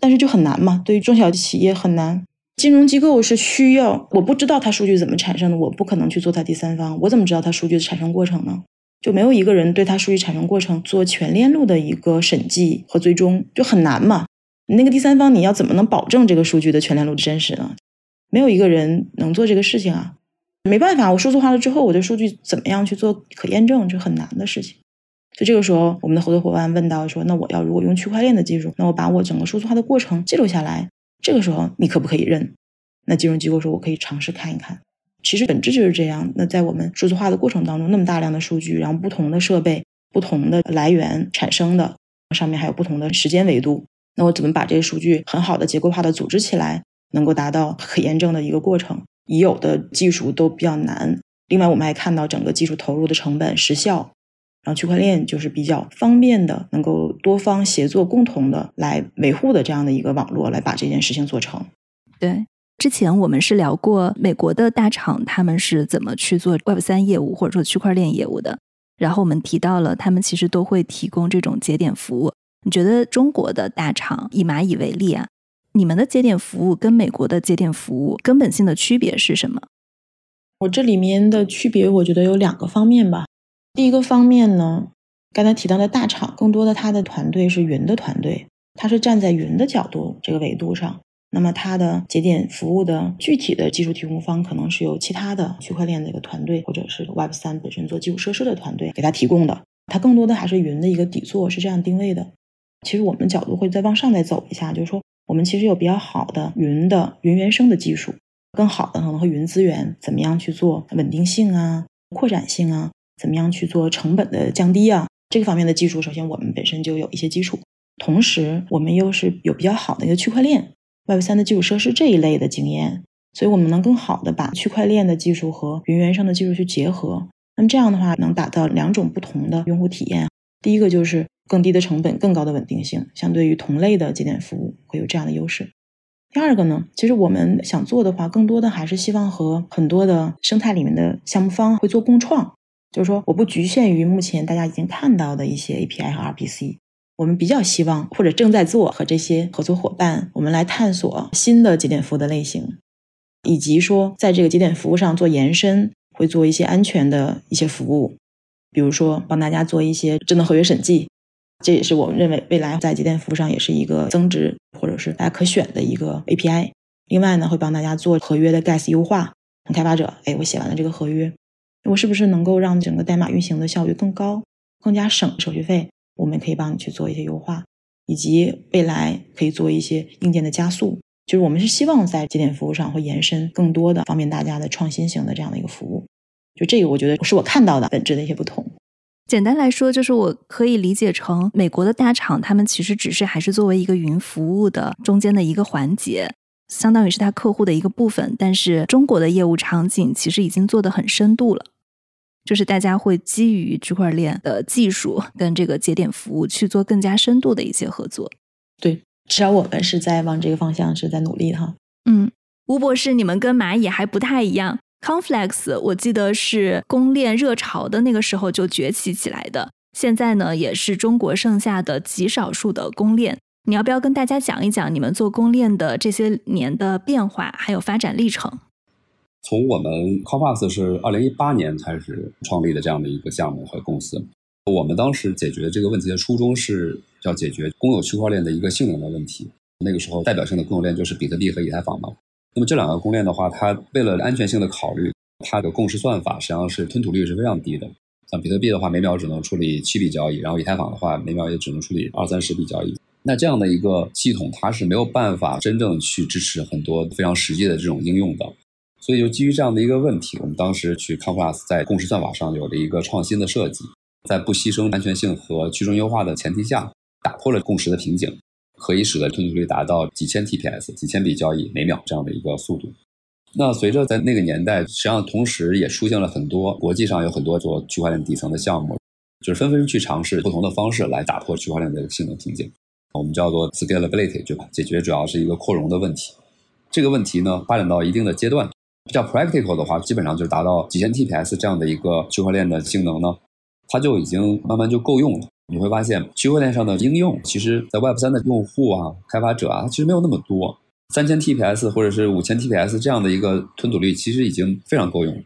但是就很难嘛，对于中小企业很难。金融机构是需要，我不知道它数据怎么产生的，我不可能去做它第三方，我怎么知道它数据的产生过程呢？就没有一个人对它数据产生过程做全链路的一个审计和追踪，就很难嘛。你那个第三方，你要怎么能保证这个数据的全链路的真实呢？没有一个人能做这个事情啊，没办法，我数字化了之后，我的数据怎么样去做可验证，就很难的事情。就这个时候，我们的合作伙伴问到说：“那我要如果用区块链的技术，那我把我整个数字化的过程记录下来，这个时候你可不可以认？”那金融机构说：“我可以尝试看一看。”其实本质就是这样。那在我们数字化的过程当中，那么大量的数据，然后不同的设备、不同的来源产生的，上面还有不同的时间维度，那我怎么把这些数据很好的结构化的组织起来，能够达到可验证的一个过程？已有的技术都比较难。另外，我们还看到整个技术投入的成本、时效。然后区块链就是比较方便的，能够多方协作、共同的来维护的这样的一个网络，来把这件事情做成。对，之前我们是聊过美国的大厂他们是怎么去做 Web 三业务或者说区块链业务的，然后我们提到了他们其实都会提供这种节点服务。你觉得中国的大厂以蚂蚁为例啊，你们的节点服务跟美国的节点服务根本性的区别是什么？我这里面的区别，我觉得有两个方面吧。第一个方面呢，刚才提到的大厂，更多的它的团队是云的团队，它是站在云的角度这个维度上。那么它的节点服务的具体的技术提供方，可能是由其他的区块链的一个团队，或者是 Web 三本身做基础设施的团队给它提供的。它更多的还是云的一个底座，是这样定位的。其实我们角度会再往上再走一下，就是说我们其实有比较好的云的云原生的技术，更好的可能和云资源怎么样去做稳定性啊、扩展性啊。怎么样去做成本的降低啊？这个方面的技术，首先我们本身就有一些基础，同时我们又是有比较好的一个区块链 Web 三的基础设施这一类的经验，所以我们能更好的把区块链的技术和云原生的技术去结合。那么这样的话，能达到两种不同的用户体验。第一个就是更低的成本、更高的稳定性，相对于同类的节点服务会有这样的优势。第二个呢，其实我们想做的话，更多的还是希望和很多的生态里面的项目方会做共创。就是说，我不局限于目前大家已经看到的一些 API 和 RPC，我们比较希望或者正在做和这些合作伙伴，我们来探索新的节点服务的类型，以及说在这个节点服务上做延伸，会做一些安全的一些服务，比如说帮大家做一些智能合约审计，这也是我们认为未来在节点服务上也是一个增值或者是大家可选的一个 API。另外呢，会帮大家做合约的 gas 优化。开发者，哎，我写完了这个合约，我是不是能够让整个代码运行的效率更高，更加省手续费？我们可以帮你去做一些优化，以及未来可以做一些硬件的加速。就是我们是希望在节点服务上会延伸更多的方便大家的创新型的这样的一个服务。就这个，我觉得是我看到的本质的一些不同。简单来说，就是我可以理解成美国的大厂，他们其实只是还是作为一个云服务的中间的一个环节，相当于是他客户的一个部分。但是中国的业务场景其实已经做得很深度了，就是大家会基于区块链的技术跟这个节点服务去做更加深度的一些合作。对。至少我们是在往这个方向是在努力的哈。嗯，吴博士，你们跟蚂蚁还不太一样。Conflex 我记得是公链热潮的那个时候就崛起起来的，现在呢也是中国剩下的极少数的公链。你要不要跟大家讲一讲你们做公链的这些年的变化还有发展历程？从我们 Conflex 是二零一八年开始创立的这样的一个项目和公司。我们当时解决这个问题的初衷是要解决公有区块链的一个性能的问题。那个时候代表性的公有链就是比特币和以太坊嘛。那么这两个公链的话，它为了安全性的考虑，它的共识算法实际上是吞吐率是非常低的。像比特币的话，每秒只能处理七笔交易，然后以太坊的话，每秒也只能处理二三十笔交易。那这样的一个系统，它是没有办法真正去支持很多非常实际的这种应用的。所以就基于这样的一个问题，我们当时去 Confluent 在共识算法上有了一个创新的设计。在不牺牲安全性和去中优化的前提下，打破了共识的瓶颈，可以使得吞吐率达到几千 TPS、几千笔交易每秒这样的一个速度。那随着在那个年代，实际上同时也出现了很多国际上有很多做区块链底层的项目，就是纷纷去尝试不同的方式来打破区块链的性能瓶颈。我们叫做 scalability，就解决主要是一个扩容的问题。这个问题呢，发展到一定的阶段，比较 practical 的话，基本上就达到几千 TPS 这样的一个区块链的性能呢。它就已经慢慢就够用了。你会发现，区块链上的应用，其实在 Web 三的用户啊、开发者啊，它其实没有那么多。三千 TPS 或者是五千 TPS 这样的一个吞吐率，其实已经非常够用。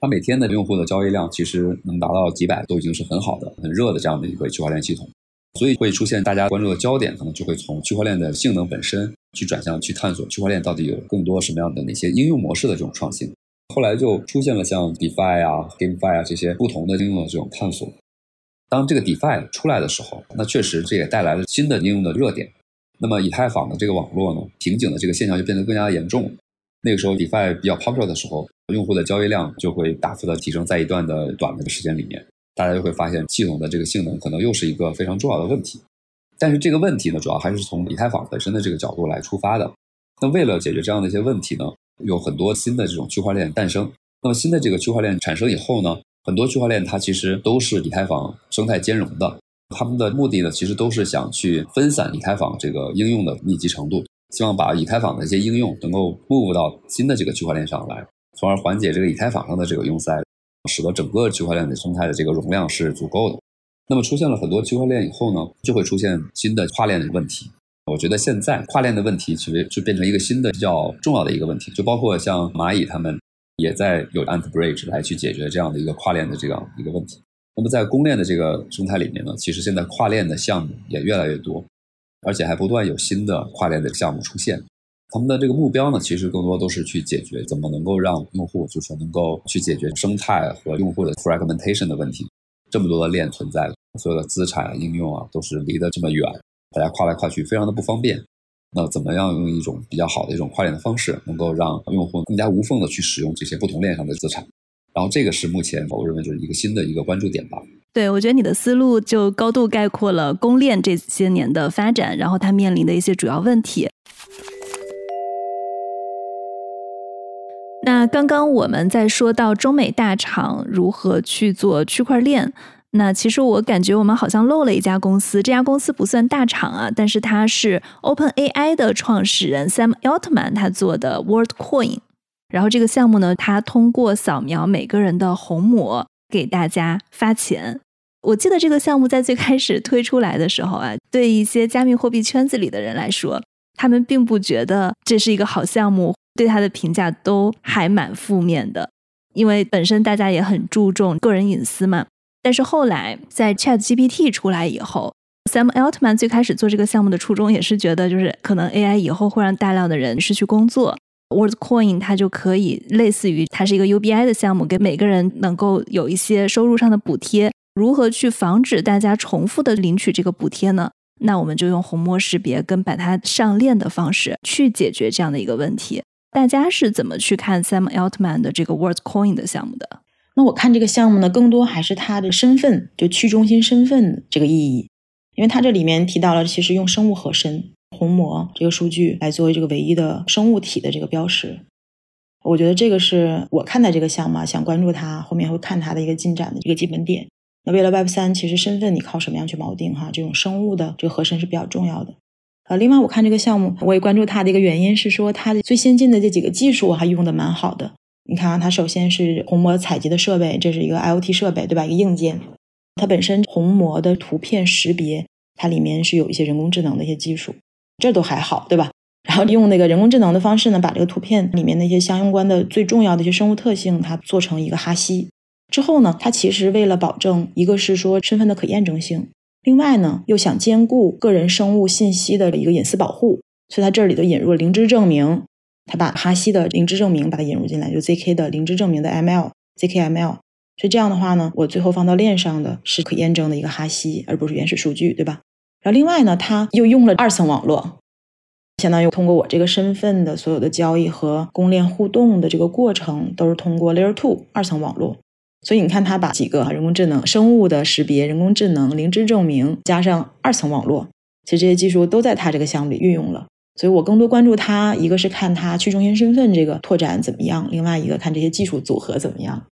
它每天的用户的交易量，其实能达到几百，都已经是很好的、很热的这样的一个区块链系统。所以会出现大家关注的焦点，可能就会从区块链的性能本身，去转向去探索区块链到底有更多什么样的哪些应用模式的这种创新。后来就出现了像 DeFi 啊、GameFi 啊这些不同的应用的这种探索。当这个 DeFi 出来的时候，那确实这也带来了新的应用的热点。那么以太坊的这个网络呢，瓶颈的这个现象就变得更加严重。那个时候 DeFi 比较 popular 的时候，用户的交易量就会大幅的提升，在一段的短的时间里面，大家就会发现系统的这个性能可能又是一个非常重要的问题。但是这个问题呢，主要还是从以太坊本身的这个角度来出发的。那为了解决这样的一些问题呢？有很多新的这种区块链诞生。那么新的这个区块链产生以后呢，很多区块链它其实都是以太坊生态兼容的。他们的目的呢，其实都是想去分散以太坊这个应用的密集程度，希望把以太坊的一些应用能够 move 到新的这个区块链上来，从而缓解这个以太坊上的这个拥塞，使得整个区块链的生态的这个容量是足够的。那么出现了很多区块链以后呢，就会出现新的跨链的问题。我觉得现在跨链的问题其实就变成一个新的比较重要的一个问题，就包括像蚂蚁他们也在有 Ant Bridge 来去解决这样的一个跨链的这样一个问题。那么在公链的这个生态里面呢，其实现在跨链的项目也越来越多，而且还不断有新的跨链的项目出现。他们的这个目标呢，其实更多都是去解决怎么能够让用户就是能够去解决生态和用户的 fragmentation 的问题。这么多的链存在，所有的资产应用啊都是离得这么远。大家跨来跨去非常的不方便，那怎么样用一种比较好的一种跨链的方式，能够让用户更加无缝的去使用这些不同链上的资产？然后这个是目前我认为就是一个新的一个关注点吧。对，我觉得你的思路就高度概括了公链这些年的发展，然后它面临的一些主要问题。那刚刚我们在说到中美大厂如何去做区块链。那其实我感觉我们好像漏了一家公司，这家公司不算大厂啊，但是它是 Open AI 的创始人 Sam Altman 他做的 WorldCoin，然后这个项目呢，他通过扫描每个人的虹膜给大家发钱。我记得这个项目在最开始推出来的时候啊，对一些加密货币圈子里的人来说，他们并不觉得这是一个好项目，对他的评价都还蛮负面的，因为本身大家也很注重个人隐私嘛。但是后来，在 Chat GPT 出来以后 Sam Altman 最开始做这个项目的初衷也是觉得，就是可能 AI 以后会让大量的人失去工作。WorldCoin 它就可以类似于它是一个 UBI 的项目，给每个人能够有一些收入上的补贴。如何去防止大家重复的领取这个补贴呢？那我们就用虹膜识别跟把它上链的方式去解决这样的一个问题。大家是怎么去看 Sam Altman 的这个 WorldCoin 的项目的？那我看这个项目呢，更多还是它的身份，就去中心身份这个意义，因为它这里面提到了，其实用生物核身虹膜这个数据来作为这个唯一的生物体的这个标识。我觉得这个是我看待这个项目啊想关注它，后面会看它的一个进展的一个基本点。那为了 Web 三，其实身份你靠什么样去锚定？哈，这种生物的这个核身是比较重要的。呃，另外我看这个项目，我也关注它的一个原因是说，它的最先进的这几个技术还用的蛮好的。你看啊，它首先是虹膜采集的设备，这是一个 IoT 设备，对吧？一个硬件，它本身虹膜的图片识别，它里面是有一些人工智能的一些技术，这都还好，对吧？然后用那个人工智能的方式呢，把这个图片里面那些相关的最重要的一些生物特性，它做成一个哈希。之后呢，它其实为了保证一个是说身份的可验证性，另外呢又想兼顾个人生物信息的一个隐私保护，所以它这里头引入了零知证明，它把哈希的零知证明把它引入进来，就 zk 的零知证明的 ml，zkml，所以这样的话呢，我最后放到链上的是可验证的一个哈希，而不是原始数据，对吧？然后另外呢，它又用了二层网络，相当于通过我这个身份的所有的交易和公链互动的这个过程，都是通过 layer two 二层网络。所以你看，他把几个人工智能、生物的识别、人工智能、零知证明加上二层网络，其实这些技术都在他这个项目里运用了。所以我更多关注它，一个是看它去中心身份这个拓展怎么样，另外一个看这些技术组合怎么样。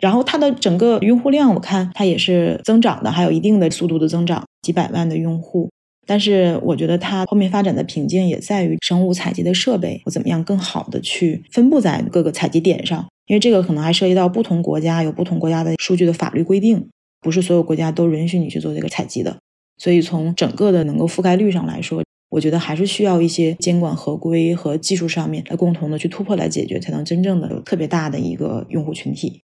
然后它的整个用户量，我看它也是增长的，还有一定的速度的增长，几百万的用户。但是我觉得它后面发展的瓶颈也在于生物采集的设备，我怎么样更好的去分布在各个采集点上。因为这个可能还涉及到不同国家有不同国家的数据的法律规定，不是所有国家都允许你去做这个采集的。所以从整个的能够覆盖率上来说，我觉得还是需要一些监管合规和技术上面来共同的去突破来解决，才能真正的有特别大的一个用户群体。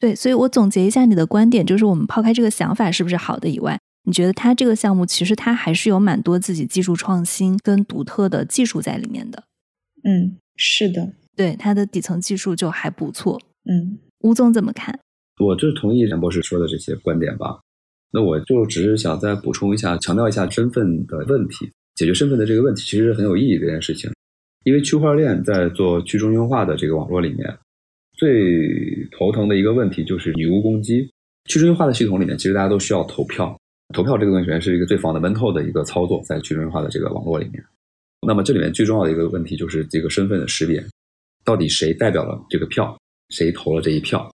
对，所以我总结一下你的观点，就是我们抛开这个想法是不是好的以外，你觉得它这个项目其实它还是有蛮多自己技术创新跟独特的技术在里面的。嗯，是的。对它的底层技术就还不错，嗯，吴总怎么看？我就同意梁博士说的这些观点吧。那我就只是想再补充一下，强调一下身份的问题，解决身份的这个问题其实很有意义。这件事情，因为区块链在做去中心化的这个网络里面，最头疼的一个问题就是女巫攻击。去中心化的系统里面，其实大家都需要投票，投票这个东西是一个最 fundamental 的一个操作，在去中心化的这个网络里面。那么这里面最重要的一个问题就是这个身份的识别。到底谁代表了这个票？谁投了这一票？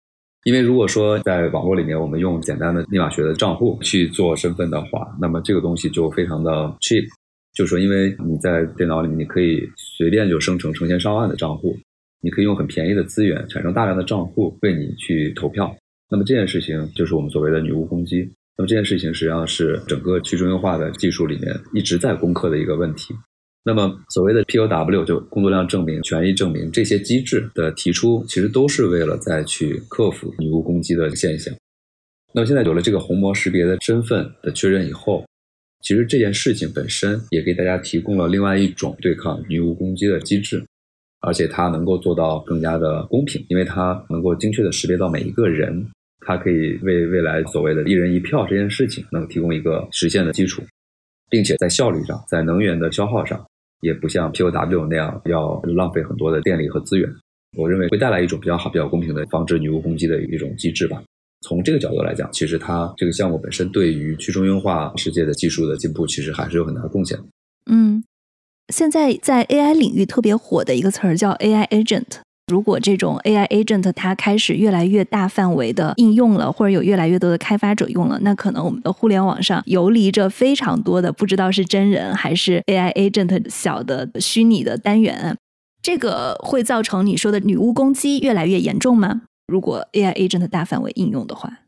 因为如果说在网络里面，我们用简单的密码学的账户去做身份的话，那么这个东西就非常的 cheap。就是说，因为你在电脑里面，你可以随便就生成成千上万的账户，你可以用很便宜的资源产生大量的账户为你去投票。那么这件事情就是我们所谓的女巫攻击。那么这件事情实际上是整个去中心化的技术里面一直在攻克的一个问题。那么，所谓的 POW 就工作量证明、权益证明这些机制的提出，其实都是为了再去克服女巫攻击的现象。那么现在有了这个虹膜识别的身份的确认以后，其实这件事情本身也给大家提供了另外一种对抗女巫攻击的机制，而且它能够做到更加的公平，因为它能够精确的识别到每一个人，它可以为未来所谓的一人一票这件事情能提供一个实现的基础，并且在效率上，在能源的消耗上。也不像 POW 那样要浪费很多的电力和资源，我认为会带来一种比较好、比较公平的防止女巫攻击的一种机制吧。从这个角度来讲，其实它这个项目本身对于去中心化世界的技术的进步，其实还是有很大的贡献。嗯，现在在 AI 领域特别火的一个词儿叫 AI Agent。如果这种 AI agent 它开始越来越大范围的应用了，或者有越来越多的开发者用了，那可能我们的互联网上游离着非常多的不知道是真人还是 AI agent 小的虚拟的单元，这个会造成你说的女巫攻击越来越严重吗？如果 AI agent 大范围应用的话，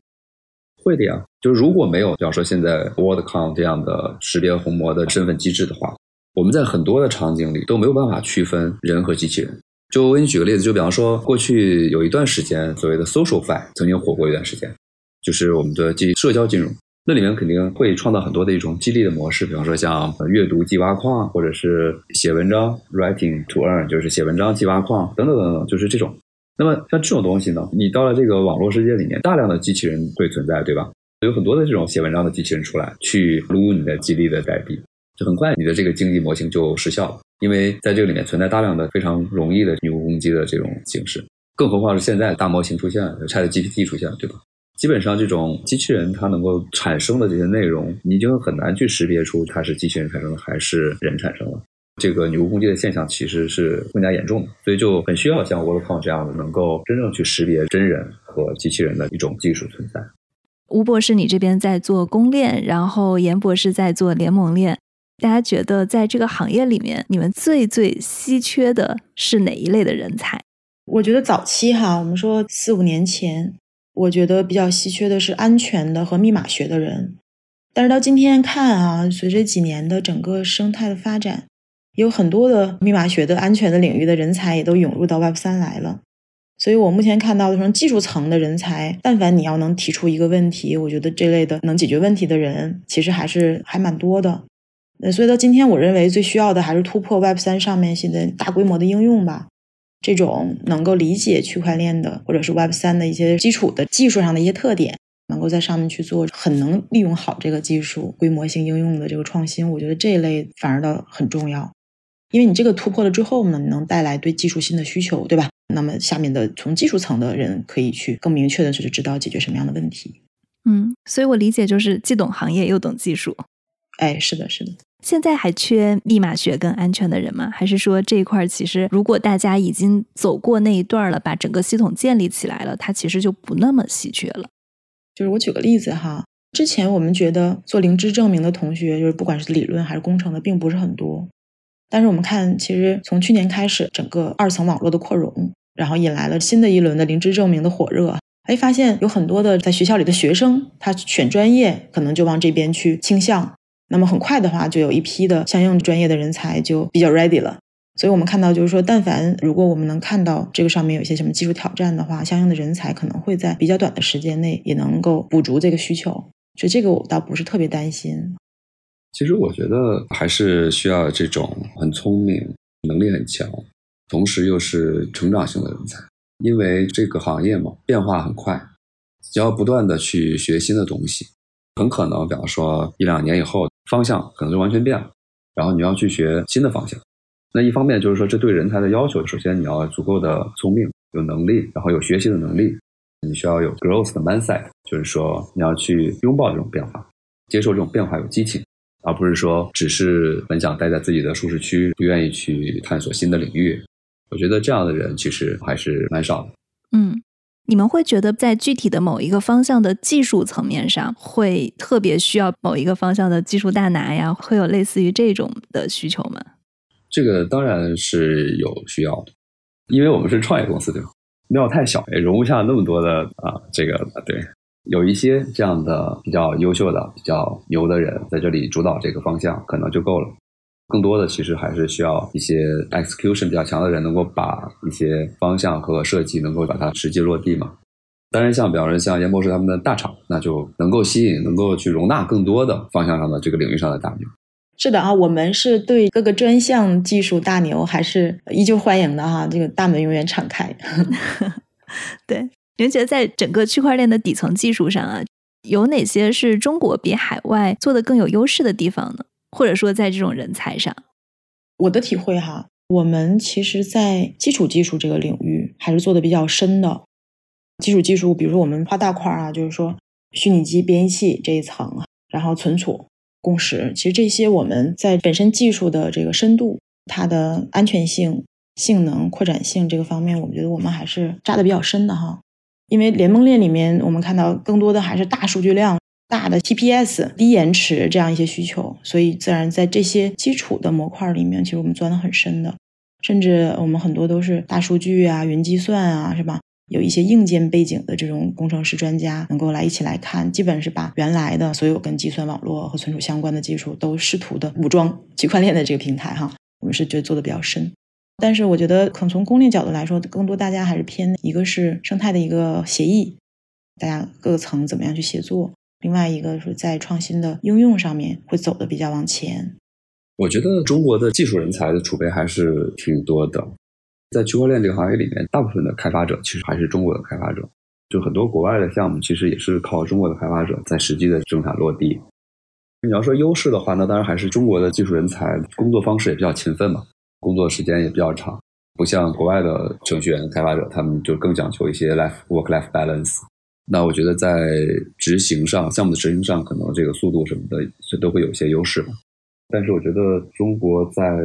会的呀。就是如果没有，比方说现在 WorldCoin 这样的识别虹膜的身份机制的话，我们在很多的场景里都没有办法区分人和机器人。就我给你举个例子，就比方说，过去有一段时间，所谓的 SocialFi 曾经火过一段时间，就是我们的基社交金融。那里面肯定会创造很多的一种激励的模式，比方说像阅读即挖矿，或者是写文章 writing to earn，就是写文章即挖矿等等等等，就是这种。那么像这种东西呢，你到了这个网络世界里面，大量的机器人会存在，对吧？有很多的这种写文章的机器人出来，去撸你的激励的代币，就很快你的这个经济模型就失效了，因为在这个里面存在大量的非常容易的女巫攻击的这种形式。更何况是现在大模型出现了，ChatGPT 出现了，对吧？基本上这种机器人它能够产生的这些内容，你已经很难去识别出它是机器人产生的还是人产生的。这个女巫攻击的现象其实是更加严重的，所以就很需要像 WorldCoin 这样的能够真正去识别真人和机器人的一种技术存在。吴博士，你这边在做公链，然后严博士在做联盟链，大家觉得在这个行业里面，你们最最稀缺的是哪一类的人才？我觉得早期哈，我们说四五年前，我觉得比较稀缺的是安全的和密码学的人。但是到今天看啊，随着几年的整个生态的发展，有很多的密码学的安全的领域的人才也都涌入到 Web 三来了。所以我目前看到的从技术层的人才，但凡你要能提出一个问题，我觉得这类的能解决问题的人，其实还是还蛮多的。那所以到今天，我认为最需要的还是突破 Web 三上面现在大规模的应用吧。这种能够理解区块链的，或者是 Web 三的一些基础的技术上的一些特点，能够在上面去做很能利用好这个技术规模性应用的这个创新，我觉得这一类反而倒很重要。因为你这个突破了之后呢，能带来对技术新的需求，对吧？那么下面的从技术层的人可以去更明确的去知道解决什么样的问题。嗯，所以我理解就是既懂行业又懂技术。哎，是的，是的。现在还缺密码学跟安全的人吗？还是说这一块其实如果大家已经走过那一段了，把整个系统建立起来了，它其实就不那么稀缺了。就是我举个例子哈，之前我们觉得做灵芝证明的同学，就是不管是理论还是工程的，并不是很多。但是我们看，其实从去年开始，整个二层网络的扩容，然后引来了新的一轮的灵芝证明的火热。哎，发现有很多的在学校里的学生，他选专业可能就往这边去倾向。那么很快的话，就有一批的相应专业的人才就比较 ready 了。所以我们看到，就是说，但凡如果我们能看到这个上面有一些什么技术挑战的话，相应的人才可能会在比较短的时间内也能够补足这个需求。所以这个我倒不是特别担心。其实我觉得还是需要这种很聪明、能力很强，同时又是成长型的人才，因为这个行业嘛，变化很快，只要不断的去学新的东西，很可能，比方说一两年以后。方向可能就完全变了，然后你要去学新的方向。那一方面就是说，这对人才的要求，首先你要足够的聪明、有能力，然后有学习的能力。你需要有 growth 的 mindset，就是说你要去拥抱这种变化，接受这种变化，有激情，而不是说只是很想待在自己的舒适区，不愿意去探索新的领域。我觉得这样的人其实还是蛮少的。嗯。你们会觉得在具体的某一个方向的技术层面上，会特别需要某一个方向的技术大拿呀？会有类似于这种的需求吗？这个当然是有需要的，因为我们是创业公司，对吧？庙太小，也容不下那么多的啊，这个对，有一些这样的比较优秀的、比较牛的人在这里主导这个方向，可能就够了。更多的其实还是需要一些 execution 比较强的人，能够把一些方向和设计能够把它实际落地嘛。当然，像比方说像严博士他们的大厂，那就能够吸引、能够去容纳更多的方向上的这个领域上的大牛。是的啊，我们是对各个专项技术大牛还是依旧欢迎的哈，这个大门永远敞开。对，您觉得在整个区块链的底层技术上啊，有哪些是中国比海外做的更有优势的地方呢？或者说，在这种人才上，我的体会哈，我们其实，在基础技术这个领域还是做的比较深的。基础技术，比如说我们画大块啊，就是说虚拟机编译器这一层，然后存储、共识，其实这些我们在本身技术的这个深度、它的安全性、性能、扩展性这个方面，我们觉得我们还是扎的比较深的哈。因为联盟链里面，我们看到更多的还是大数据量。大的 TPS 低延迟这样一些需求，所以自然在这些基础的模块里面，其实我们钻的很深的，甚至我们很多都是大数据啊、云计算啊，是吧？有一些硬件背景的这种工程师专家能够来一起来看，基本是把原来的所有跟计算网络和存储相关的技术都试图的武装区块链的这个平台哈。我们是觉得做的比较深，但是我觉得可能从功利角度来说，更多大家还是偏一个是生态的一个协议，大家各个层怎么样去协作。另外一个是在创新的应用上面会走的比较往前。我觉得中国的技术人才的储备还是挺多的，在区块链这个行业里面，大部分的开发者其实还是中国的开发者，就很多国外的项目其实也是靠中国的开发者在实际的生产落地。你要说优势的话，那当然还是中国的技术人才工作方式也比较勤奋嘛，工作时间也比较长，不像国外的程序员开发者，他们就更讲求一些 life work life balance。那我觉得在执行上，项目的执行上，可能这个速度什么的，这都会有一些优势吧。但是我觉得中国在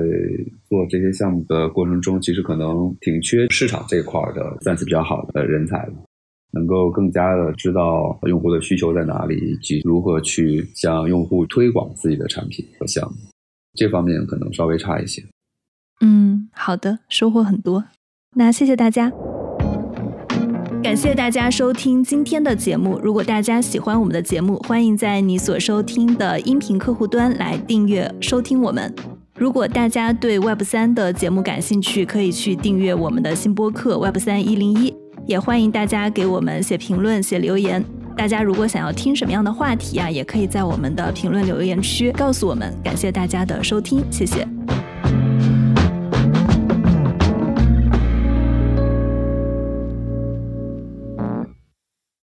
做这些项目的过程中，其实可能挺缺市场这块的算是比较好的人才的。能够更加的知道用户的需求在哪里，以及如何去向用户推广自己的产品和项目，这方面可能稍微差一些。嗯，好的，收获很多。那谢谢大家，感谢大家收听今天的节目。如果大家喜欢我们的节目，欢迎在你所收听的音频客户端来订阅收听我们。如果大家对 Web 三的节目感兴趣，可以去订阅我们的新播客 Web 三一零一。也欢迎大家给我们写评论、写留言。大家如果想要听什么样的话题啊，也可以在我们的评论留言区告诉我们。感谢大家的收听，谢谢。